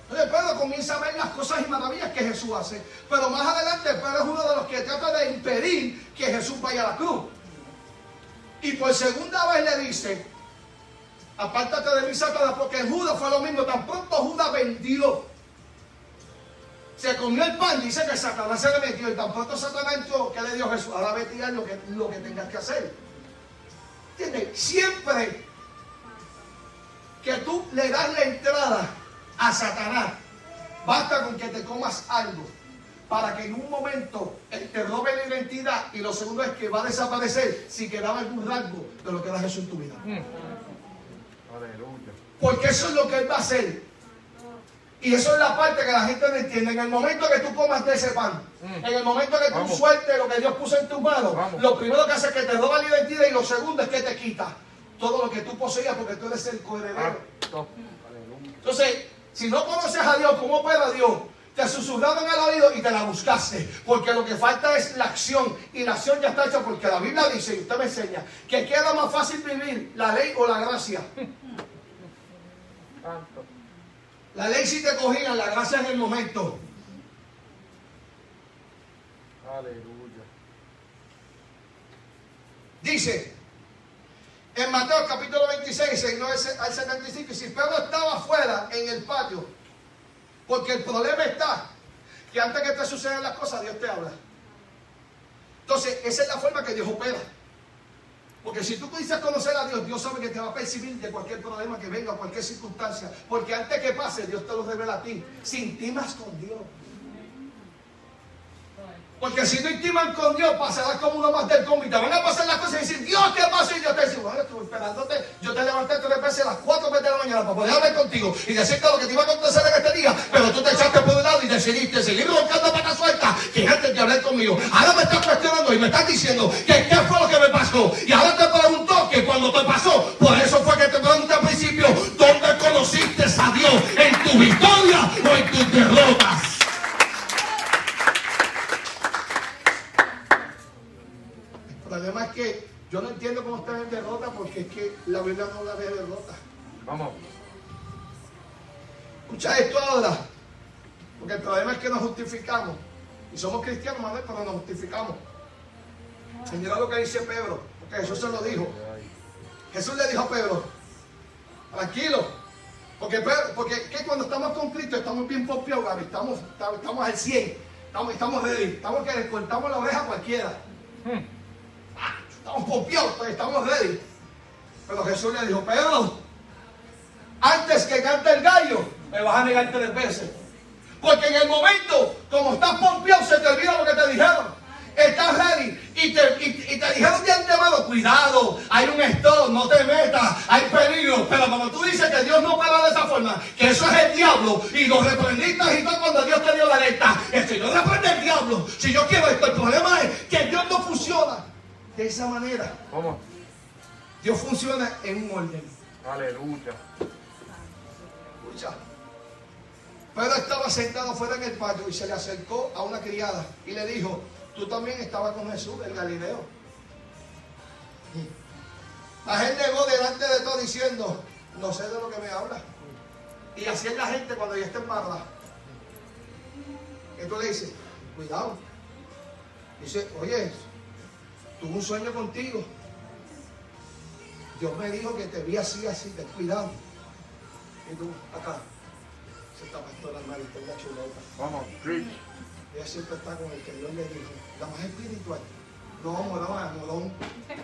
Entonces Pedro comienza a ver las cosas y maravillas que Jesús hace, pero más adelante Pedro es uno de los que trata de impedir que Jesús vaya a la cruz. Y por segunda vez le dice, apártate de mí, Satanás, porque Judas fue lo mismo, tan pronto Judas vendió se comió el pan, dice que Satanás se le metió y tan pronto Satanás entró, ¿qué le dio Jesús? Ahora vete y haz lo que, lo que tengas que hacer. ¿Entiendes? Siempre que tú le das la entrada a Satanás, basta con que te comas algo para que en un momento él te robe la identidad y lo segundo es que va a desaparecer si quedaba algún rasgo de lo que era Jesús en tu vida. Aleluya. Porque eso es lo que él va a hacer. Y eso es la parte que la gente no entiende. En el momento que tú comas de ese pan, Mm. en el momento que tú Vamos. sueltes lo que Dios puso en tus manos, lo primero que hace es que te roba la identidad y lo segundo es que te quita todo lo que tú poseías porque tú eres el coheredero. Entonces, si no conoces a Dios, ¿cómo opera Dios? Te susurraron al oído y te la buscaste. Porque lo que falta es la acción. Y la acción ya está hecha porque la Biblia dice, y usted me enseña, que queda más fácil vivir la ley o la gracia. La ley sí te cogían, la gracia en el momento. Aleluya. Dice en Mateo capítulo 26, 69 al 75, y si Pedro estaba afuera en el patio, porque el problema está que antes que te sucedan las cosas, Dios te habla. Entonces, esa es la forma que Dios opera. Porque si tú dices conocer a Dios, Dios sabe que te va a percibir de cualquier problema que venga, cualquier circunstancia. Porque antes que pase, Dios te lo revela a ti. Si intimas con Dios. Porque si no intiman con Dios, pasarás como uno más del y te van a pasar las cosas y decir, Dios, ¿qué pasó? Y Dios te dice, bueno, estuve esperándote. Yo te levanté tres veces a las cuatro veces de la mañana para poder hablar contigo y decirte lo que te iba a acontecer en este día. Pero tú te echaste por un lado y decidiste seguir roncando para suelta que antes de hablar conmigo. Ahora me estás cuestionando y me estás diciendo que qué fue lo que me pasó. Y ahora te pregunto que cuando te pasó, por eso fue que te pregunté al principio, ¿dónde conociste a Dios? ¿En tu victoria o en tus derrotas? El problema es que yo no entiendo cómo están en derrota porque es que la Biblia no habla de derrota. Vamos. Escucha esto ahora. Porque el problema es que nos justificamos. Y somos cristianos, Manuel, pero nos justificamos. Y mira lo que dice Pedro. Porque Jesús se lo dijo. Jesús le dijo a Pedro, tranquilo. Porque, Pedro- porque es que cuando estamos con Cristo estamos bien pompeados, Gaby. Estamos, estamos, al 100. Estamos, estamos ready. Estamos que le cortamos la oreja a cualquiera. Ah, Estamos pompeados, pues, estamos ready. Pero Jesús le dijo, Pedro, antes que cante el gallo, me vas a negar tres veces. Porque en el momento, como estás pompeado, se te olvida lo que te dijeron. Estás ready y te, y- te dijeron de antemano, cuidado, hay un stop, no te metas, hay peligro. Pero como tú dices que Dios no para de esa forma, que eso es el diablo, y lo reprendiste y todo cuando Dios te dio la alerta. Es que yo reprendo el diablo. Si yo quiero esto, el problema es que Dios no funciona de esa manera. Vamos. Dios funciona en un orden. Aleluya. Escucha. Pedro estaba sentado fuera en el patio y se le acercó a una criada y le dijo, tú también estabas con Jesús, el Galileo. La gente negó delante de todo diciendo, no sé de lo que me habla. Y así es la gente cuando ya está embarrada. Entonces le dice, cuidado. Dice, oye, tuve un sueño contigo. Dios me dijo que te vi así, así, ten cuidado. Y tú, acá, se está pastora Marita, la chuleta. Vamos. Preach. Ella siempre está con el que Dios le dijo, la más espiritual. No, morón, morón.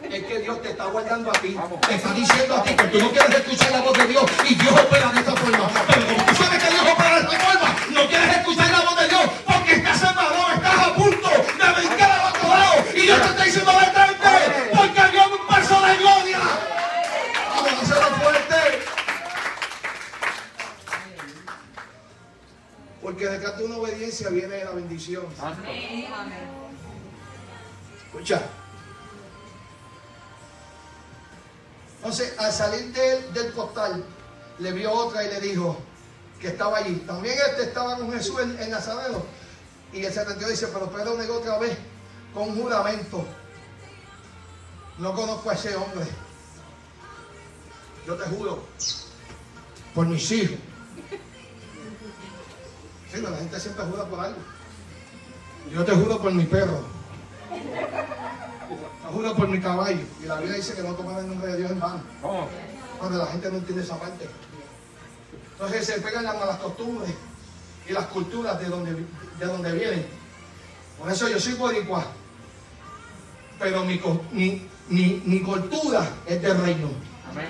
Es que Dios te está guardando a ti. Vamos. Te está diciendo a ti que tú no quieres escuchar la voz de Dios y Dios opera de esta forma. Pero como tú sabes que Dios opera de esta forma, no quieres escuchar la voz de Dios porque estás embarrado, estás a punto de brincar al otro lado. Y Dios te está diciendo Porque detrás de una obediencia viene la bendición. Santo. Escucha. Entonces, al salir del, del costal, le vio otra y le dijo que estaba allí. También este estaba con Jesús en, en Nazareno. Y el 72 dice, pero Pedro negó otra vez con juramento. No conozco a ese hombre. Yo te juro, por mis hijos. Sí, no, la gente siempre jura por algo. Yo te juro por mi perro. Te juro por mi caballo. Y la Biblia dice que no toman el nombre de Dios en vano. Cuando la gente no entiende esa parte. Entonces se pegan las malas costumbres y las culturas de donde, de donde vienen. Por eso yo soy boricua. Pero mi, mi, mi, mi cultura es del reino. Amén.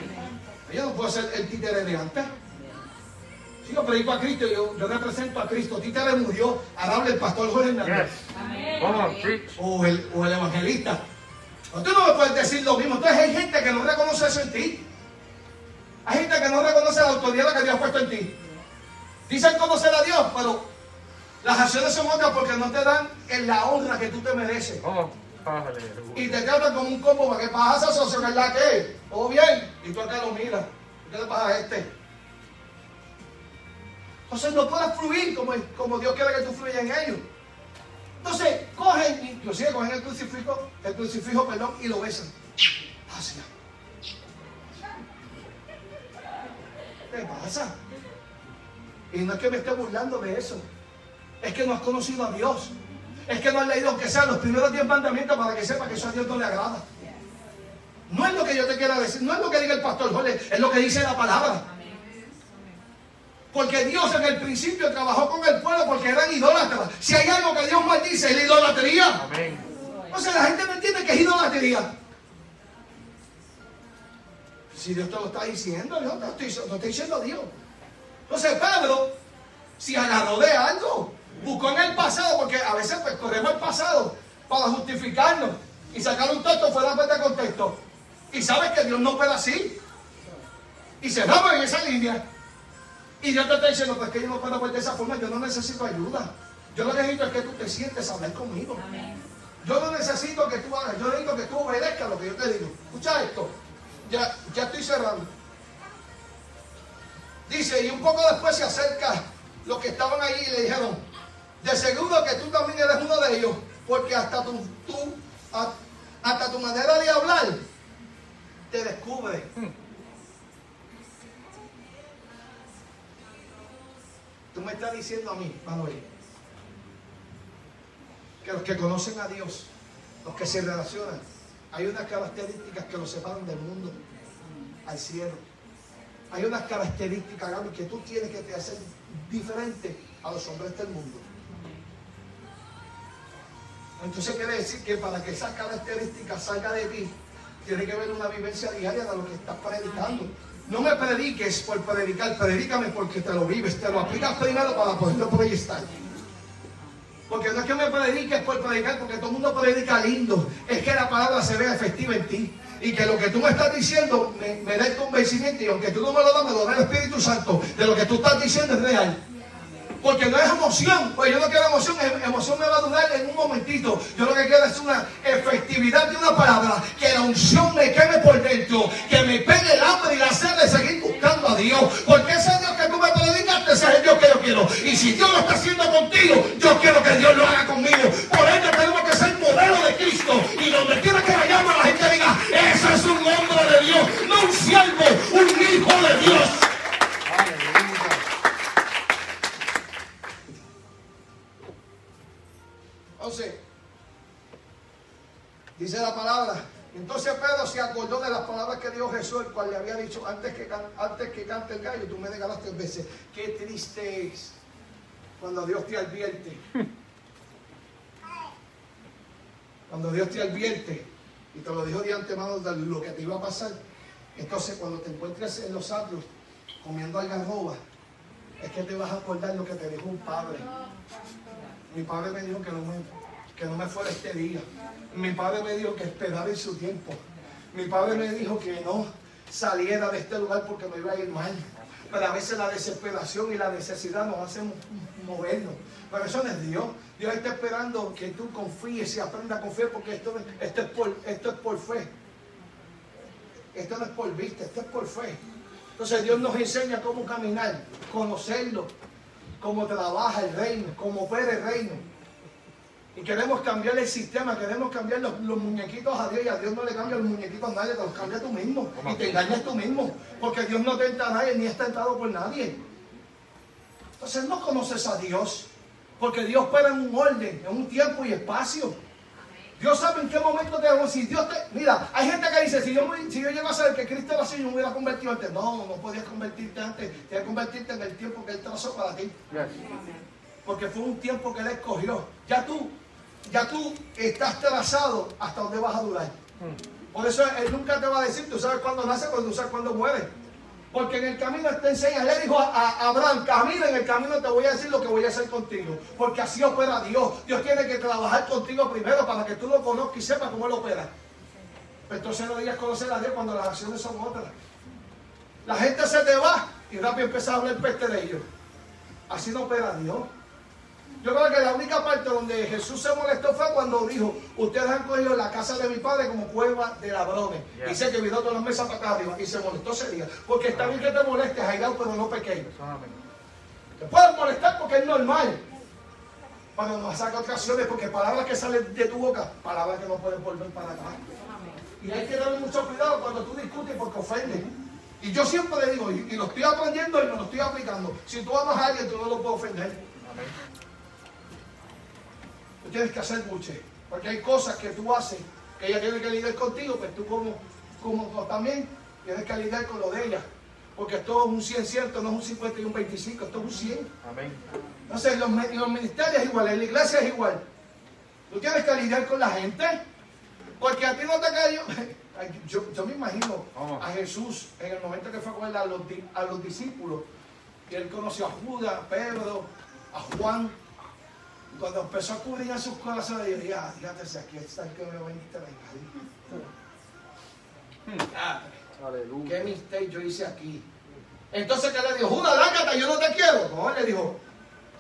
Yo no puedo ser el títere de antes. Si yo predico a Cristo, yo, yo represento a Cristo. Tita le murió, ahora habla el pastor Jorge Hernández. Yes. O el, o el evangelista. O Tú no me puedes decir lo mismo. Entonces hay gente que no reconoce eso en ti. Hay gente que no reconoce la autoridad que Dios ha puesto en ti. Dicen conocer a Dios, pero las acciones son otras porque no te dan en la honra que tú te mereces. Y te tratan como un combo para que pasa socio, ¿verdad que? ¿Todo bien? Y tú acá lo miras. ¿Qué le pasa a este? Entonces no puedes fluir como, como Dios quiere que tú fluyas en ellos. Entonces, cogen, inclusive cogen el crucifijo, el crucifijo, perdón, y lo besan. Hacia. ¿Qué pasa? Y no es que me esté burlando de eso. Es que no has conocido a Dios. Es que no has leído, aunque sean los primeros 10 mandamientos, para que sepa que eso a Dios no le agrada. No es lo que yo te quiera decir, no es lo que diga el pastor Jorge, es lo que dice la palabra. Porque Dios en el principio trabajó con el pueblo porque eran idólatras. Si hay algo que Dios maldice, es la idolatría. Amén. O sea, la gente no entiende que es idolatría. Si Dios te lo está diciendo, no te lo estoy, lo está diciendo Dios. Entonces Pedro, si agarró de algo, buscó en el pasado, porque a veces pues corremos el pasado para justificarnos y sacar un texto fuera de contexto. Y sabes que Dios no puede así. Y cerramos en esa línea. Y Dios te está diciendo, pues que yo no puedo ver de esa forma, yo no necesito ayuda. Yo lo que necesito es que tú te sientes a hablar conmigo. Yo no necesito que tú hagas, yo necesito que tú obedezcas lo que yo te digo. Escucha esto. Ya, ya estoy cerrando. Dice, y un poco después se acerca los que estaban allí y le dijeron, de seguro que tú también eres uno de ellos, porque hasta tu, tú, hasta tu manera de hablar te descubre. Tú me estás diciendo a mí, Manuel, que los que conocen a Dios, los que se relacionan, hay unas características que los separan del mundo al cielo. Hay unas características, que tú tienes que te hacer diferente a los hombres del mundo. Entonces quiere decir que para que esas características salgan de ti, tiene que haber una vivencia diaria de lo que estás predicando. No me prediques por predicar, predícame porque te lo vives, te lo aplicas primero para poderlo proyectar. Porque no es que me prediques por predicar, porque todo el mundo predica lindo. Es que la palabra se vea efectiva en ti. Y que lo que tú me estás diciendo me, me da el convencimiento. Y aunque tú no me lo das, me lo da el Espíritu Santo. De lo que tú estás diciendo es real. Porque no es emoción. Pues yo no quiero emoción. em- Emoción me va a durar en un momentito. Yo lo que quiero es una efectividad de una palabra. Que la unción me queme por dentro. Que me pegue el hambre y la sed de seguir buscando a Dios. Porque ese Dios que tú me predicaste, ese es el Dios que yo quiero. Y si Dios lo está haciendo contigo, yo quiero que Dios lo haga conmigo. Por ello tenemos que ser modelo de Cristo. Y donde quiera que vayamos, la gente diga, ese es un hombre de Dios. No un siervo, un hijo de Dios. El cual le había dicho antes que, antes que cante el gallo, tú me negarás tres veces. Qué triste es cuando Dios te advierte. Cuando Dios te advierte y te lo dijo de antemano de lo que te iba a pasar. Entonces cuando te encuentres en los atrios comiendo algarroba, es que te vas a acordar lo que te dijo un padre. Mi padre me dijo que no me, que no me fuera este día. Mi padre me dijo que esperara en su tiempo. Mi padre me dijo que no saliera de este lugar porque me iba a ir mal. Pero a veces la desesperación y la necesidad nos hacen movernos. Pero eso no es Dios. Dios está esperando que tú confíes y aprendas a confiar porque esto, esto, es, por, esto es por fe. Esto no es por vista, esto es por fe. Entonces Dios nos enseña cómo caminar, conocerlo, cómo trabaja el reino, cómo opera el reino. Y queremos cambiar el sistema, queremos cambiar los, los muñequitos a Dios y a Dios no le cambia los muñequitos a nadie, te los cambia tú mismo y te engañas tú mismo, porque Dios no tenta a nadie ni es tentado por nadie. Entonces no conoces a Dios, porque Dios opera en un orden, en un tiempo y espacio. Dios sabe en qué momento te vamos. Si Dios te. Mira, hay gente que dice: si yo, si yo llego a saber que Cristo era así, yo me hubiera convertido antes. No, no podías convertirte antes. Tienes que convertirte en el tiempo que Él trazó para ti. Porque fue un tiempo que Él escogió. Ya tú, ya tú estás trazado hasta donde vas a durar. Por eso Él nunca te va a decir: tú sabes cuándo nace, cuando tú sabes cuándo muere. Porque en el camino te enseña. Le dijo a, a Abraham, camina en el camino, te voy a decir lo que voy a hacer contigo. Porque así opera Dios. Dios tiene que trabajar contigo primero para que tú lo conozcas y sepas cómo Él opera. Entonces no digas conocer a Dios cuando las acciones son otras. La gente se te va y rápido empieza a hablar peste de ellos. Así no opera Dios. Yo creo que la única parte donde Jesús se molestó fue cuando dijo, ustedes han cogido la casa de mi padre como cueva de ladrones. Yeah. Y se que miró todas las mesas para acá arriba y se molestó ese día. Porque está bien que te molestes, Jairao, pero no pequeño. Te puedes molestar porque es normal. Pero no saca ocasiones porque palabras que salen de tu boca, palabras que no pueden volver para acá. Y hay que darle mucho cuidado cuando tú discutes porque ofendes. Y yo siempre le digo, y, y lo estoy aprendiendo y me lo estoy aplicando. Si tú amas a alguien, tú no lo puedes ofender. Amén. Tú tienes que hacer buche. Porque hay cosas que tú haces que ella tiene que lidiar contigo, pero tú como, como tú también tienes que lidiar con lo de ella. Porque esto es un 100 cierto, no es un 50 y un 25, esto es un 100. Amén. Entonces, los, los ministerios es igual, en la iglesia es igual. Tú tienes que lidiar con la gente, porque a ti no te cayó. Ay, Yo, yo me imagino a Jesús en el momento que fue con él a los, a los discípulos, y él conoció a Judas, a Pedro, a Juan. Cuando empezó a cubrir a sus corazones, yo dije, ah, fíjate, si aquí está el que me veniste a vengar. Aleluya. ¿Qué mistake yo hice aquí? Entonces, ¿qué le dijo? Judas, lárgate, yo no te quiero. No, él le dijo,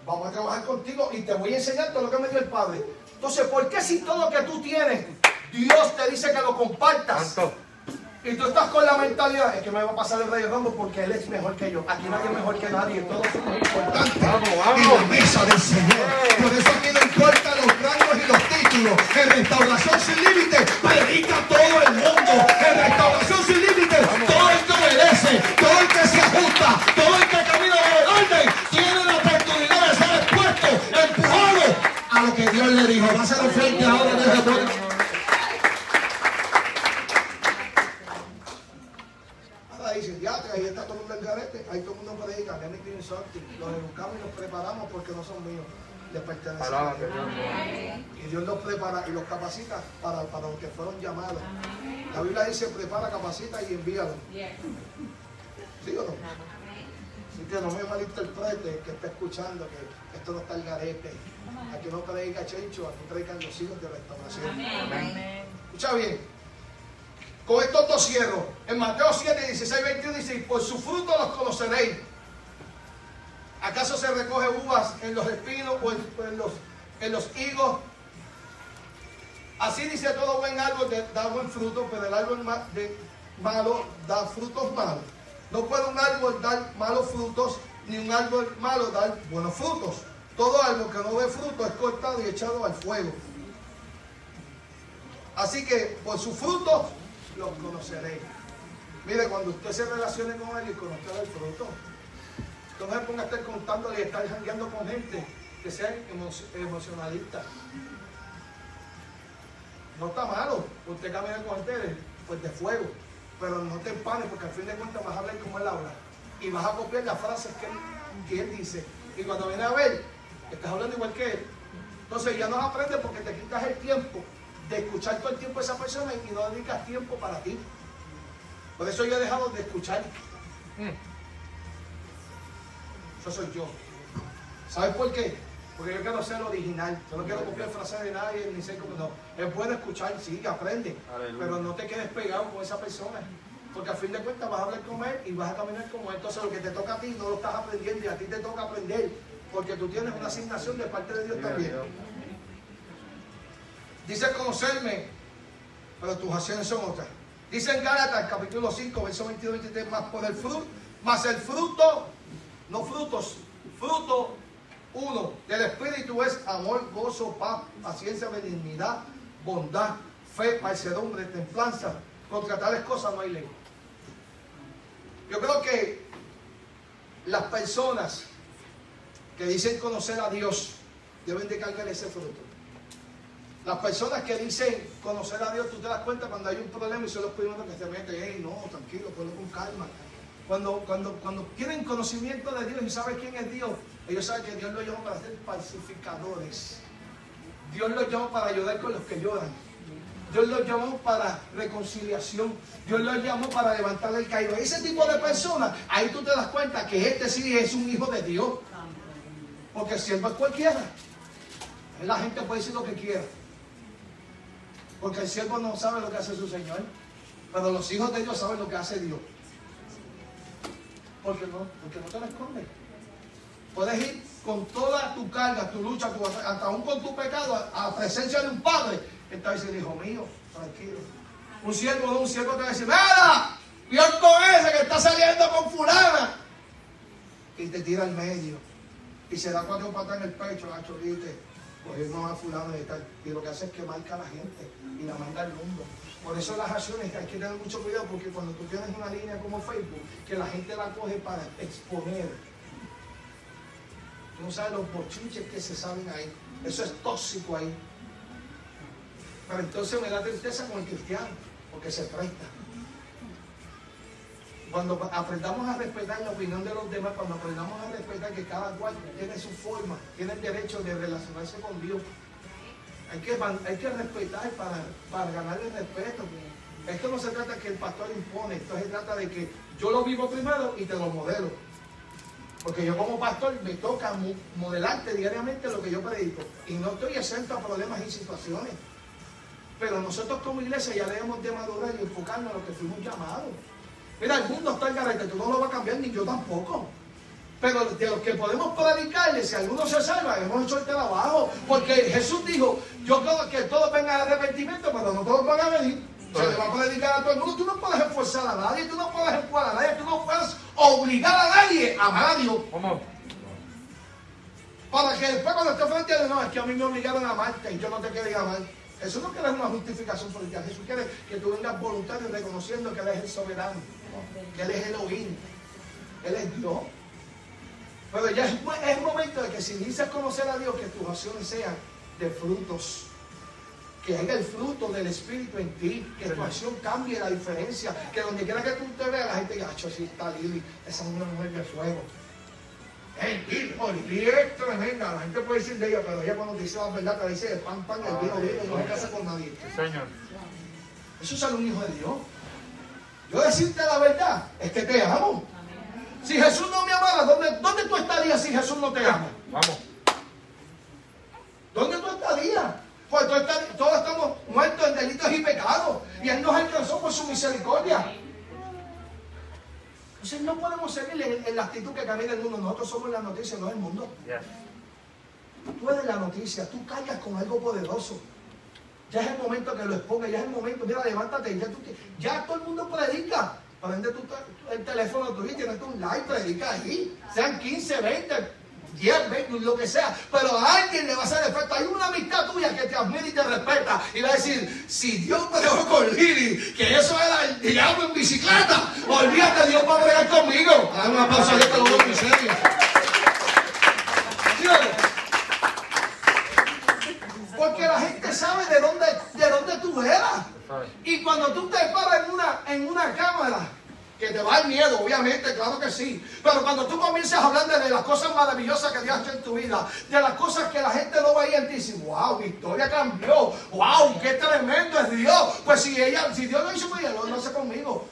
vamos a trabajar contigo y te voy a enseñar todo lo que me dio el Padre. Entonces, ¿por qué si todo lo que tú tienes, Dios te dice que lo compartas? Santo. Y tú estás con la mentalidad, es que me va a pasar el Rey Rambo porque Él es mejor que yo. Aquí nadie es mejor que nadie, todos somos importantes. Vamos, vamos. la mesa del Señor. Por eso aquí no importa los rangos y los títulos. En Restauración Sin Límites predica todo el mundo. En Restauración Sin Límites todo el que obedece, todo el que se ajusta, todo el que camina en el orden, tiene la oportunidad de ser expuesto, empujado a lo que Dios le dijo. Va a ser frente ahora de Los educamos y los preparamos porque no son míos, les pertenecen a Dios. Y Dios los prepara y los capacita para, para los que fueron llamados. La Biblia dice, prepara, capacita y envíalo. ¿Sí o no? Así que no me malinterprete que esté escuchando que esto no está el garete. Aquí no predica Chencho, aquí predican los hijos de restauración. Escucha bien. Con estos dos cierro. En Mateo 7, 16, 21 dice, "Y por su fruto los conoceréis. ¿Acaso se recoge uvas en los espinos o en, los, en los higos? Así dice todo buen árbol da buen fruto, pero el árbol malo da frutos malos. No puede un árbol dar malos frutos, ni un árbol malo dar buenos frutos. Todo árbol que no dé fruto es cortado y echado al fuego. Así que por sus frutos los conoceréis. Mire, cuando usted se relacione con él y conozca el fruto, no se ponga a estar contándole y estar jangueando con gente que sean emo- emocionalistas. No está malo usted camina con gente pues, de fuego, pero no te empanes porque al fin de cuentas vas a hablar como él habla y vas a copiar las frases que él, dice. Y cuando viene a ver, estás hablando igual que él. Entonces ya no aprendes porque te quitas el tiempo de escuchar todo el tiempo a esa persona y no dedicas tiempo para ti. Por eso yo he dejado de escuchar. Eso soy yo. ¿Sabes por qué? Porque yo quiero ser original. Yo no quiero copiar frases de nadie ni ser como no. Es bueno escuchar, sí, aprende. Aleluya. Pero no te quedes pegado con esa persona. Porque al fin de cuentas vas a hablar con él y vas a caminar como él. Entonces lo que te toca a ti no lo estás aprendiendo y a ti te toca aprender. Porque tú tienes una asignación de parte de Dios también. Dios. Dice conocerme, pero tus acciones son otras. Dice en Gálatas, capítulo 5, verso 22 23, más por el fruto, más el fruto, no frutos, fruto uno del Espíritu es amor, gozo, paz, paciencia, benignidad, bondad, fe, mansedumbre, templanza. Contra tales cosas no hay ley. Yo creo que las personas que dicen conocer a Dios deben de cargar ese fruto. Las personas que dicen conocer a Dios, tú te das cuenta cuando hay un problema y son los primeros que se meten, hey, no, tranquilo, ponlo con calma. Cuando, cuando, cuando tienen conocimiento de Dios y saben quién es Dios, ellos saben que Dios los llama para ser pacificadores. Dios los llama para ayudar con los que lloran. Dios los llamó para reconciliación. Dios los llamó para levantar el caído. Ese tipo de personas, ahí tú te das cuenta que este sí es un hijo de Dios. Porque el siervo es cualquiera. La gente puede decir lo que quiera. Porque el siervo no sabe lo que hace su Señor. Pero los hijos de Dios saben lo que hace Dios. Porque no, porque no te lo esconde. Puedes ir con toda tu carga, tu lucha, tu, hasta aún con tu pecado, a, la presencia de un padre. Está diciendo, hijo mío, tranquilo. Un siervo de un siervo te va a decir, ¡Nada! Dios con ese que está saliendo con fulana. Y te tira al medio. Y se da cuatro patas en el pecho, la chorite. Cogemos a fulano y tal. Y lo que hace es que marca a la gente y la manda al mundo. Por eso las acciones hay que tener mucho cuidado porque cuando tú tienes una línea como Facebook, que la gente la coge para exponer. Tú no sabes los bochinches que se saben ahí. Eso es tóxico ahí. Pero entonces me da tristeza con el cristiano, porque se presta. Cuando aprendamos a respetar la opinión de los demás, cuando aprendamos a respetar que cada cual tiene su forma, tiene el derecho de relacionarse con Dios, hay que, hay que respetar para, para ganar el respeto. Esto no se trata que el pastor impone, esto se trata de que yo lo vivo primero y te lo modelo. Porque yo como pastor me toca modelarte diariamente lo que yo predico. Y no estoy exento a problemas y situaciones. Pero nosotros como iglesia ya debemos de madurar y enfocarnos en lo que fuimos llamados. Mira, el mundo está en garete, tú no lo vas a cambiar ni yo tampoco. Pero de los que podemos predicarle, si alguno se salva, hemos hecho el trabajo. Porque Jesús dijo, yo creo que todos vengan al arrepentimiento, pero no todos van a venir. Se le va a predicar a todo el mundo. Tú no puedes esforzar a nadie, tú no puedes empujar a nadie, tú no puedes obligar a nadie a amar a Dios. ¿Cómo? Para que después cuando esté frente a Dios, no, es que a mí me obligaron a amarte y yo no te quiero amar. Eso no quiere una justificación política. Jesús quiere que tú vengas voluntario reconociendo que Él es el soberano, que Él es el Elohim, Él es Dios. Pero ya es, momento de que si dices conocer a Dios, que tus acciones sean de frutos. Que haya el fruto del Espíritu en ti, que tu acción cambie la diferencia, que donde quiera que tú te veas, la gente diga, así está Lili, esa es una mujer de fuego. Lili es tremenda, la gente puede decir de ella, pero ella cuando te dice la verdad te dice el pan, pan, el vino, vino, y no se casa con nadie. Señor. Eso es un hijo de Dios. Yo decirte la verdad es que te amo. Si Jesús no me amara, ¿dónde, ¿dónde tú estarías si Jesús no te ama? Vamos. ¿Dónde tú estarías? Pues todos estamos muertos en delitos y pecados. Y Él nos alcanzó por su misericordia. Entonces no podemos seguir en, la actitud que camina el mundo. Nosotros somos la noticia, no el mundo. Tú eres la noticia, tú callas con algo poderoso. Ya es el momento que lo exponga, ya es el momento. Mira, levántate, ya, tú, ya todo el mundo predica. Prende tu, el teléfono tuyo y tienes un like, predica ahí. Sean 15, 20, 10, 20, lo que sea. Pero a alguien le va a hacer efecto. Hay una amistad tuya que te admira y te respeta. Y va a decir, si Dios me dejó con Lili, que eso era el diablo en bicicleta, olvídate, Dios va a bregar conmigo. Dame una pausa, yo te lo doy en serio. Porque la gente sabe de dónde, Y cuando tú te paras en una, en una cámara, que te va el miedo, obviamente, claro que sí. Pero cuando tú comienzas a hablar de, las cosas maravillosas que Dios ha hecho en tu vida, de las cosas que la gente no veía en ti, dice, wow, mi historia cambió, wow, qué tremendo es Dios. Pues si ella, si Dios lo hizo con ella, lo hace conmigo.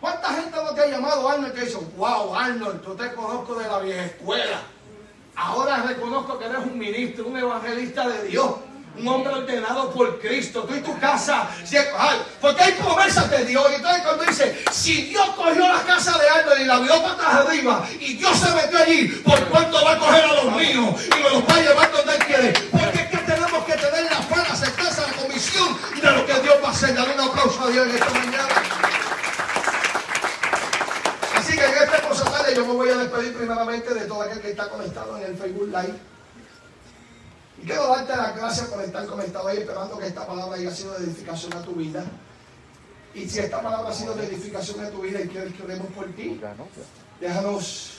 ¿Cuánta gente no te ha llamado Arnold y te dice, wow, Arnold, yo te conozco de la vieja escuela? Ahora reconozco que eres un ministro, un evangelista de Dios un hombre ordenado por Cristo, tú y tu casa, porque hay promesas de Dios. Y entonces cuando dice, si Dios cogió la casa de Álvaro y la vio para arriba, y Dios se metió allí, ¿por cuánto va a coger a los míos? Y me los va a llevar donde Él quiere. Porque es que tenemos que tener la fe, la certeza, la comisión de lo que Dios va a hacer. Dale un aplauso a Dios en esta mañana. Así que en esta cosa sale, yo me voy a despedir primeramente de todo aquel que está conectado en el Facebook Live. Y quiero darte las gracias por estar conectado ahí, esperando que esta palabra haya sido de edificación a tu vida. Y si esta palabra ha sido de edificación a tu vida y quieres que oremos por ti, déjanos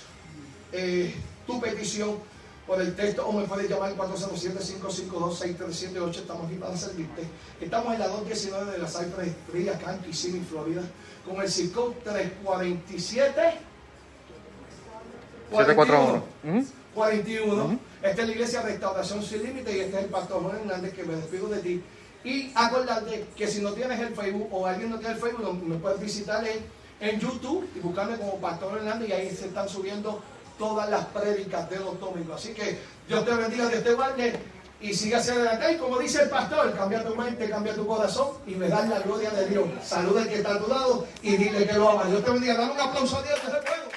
eh, tu petición por el texto o me puedes llamar 407-552-6378. Estamos aquí para servirte. Estamos en la 219 de la Cypress Street, acá en Kissimmee, Florida, con el circo 347. 741. 41. Esta es la iglesia Restauración Sin Límite y este es el pastor Juan Hernández que me despido de ti Y acordarte que si no tienes el Facebook o alguien no tiene el Facebook, me puedes visitar en, en YouTube y buscarme como Pastor Hernández y ahí se están subiendo todas las prédicas de los domingos. Así que Dios te bendiga, Dios te guarde y sigue hacia adelante. Y como dice el pastor, cambia tu mente, cambia tu corazón y me das la gloria de Dios. Saluda al que está a tu lado y dile que lo ama. Dios te bendiga. Dale un aplauso a Dios se puede.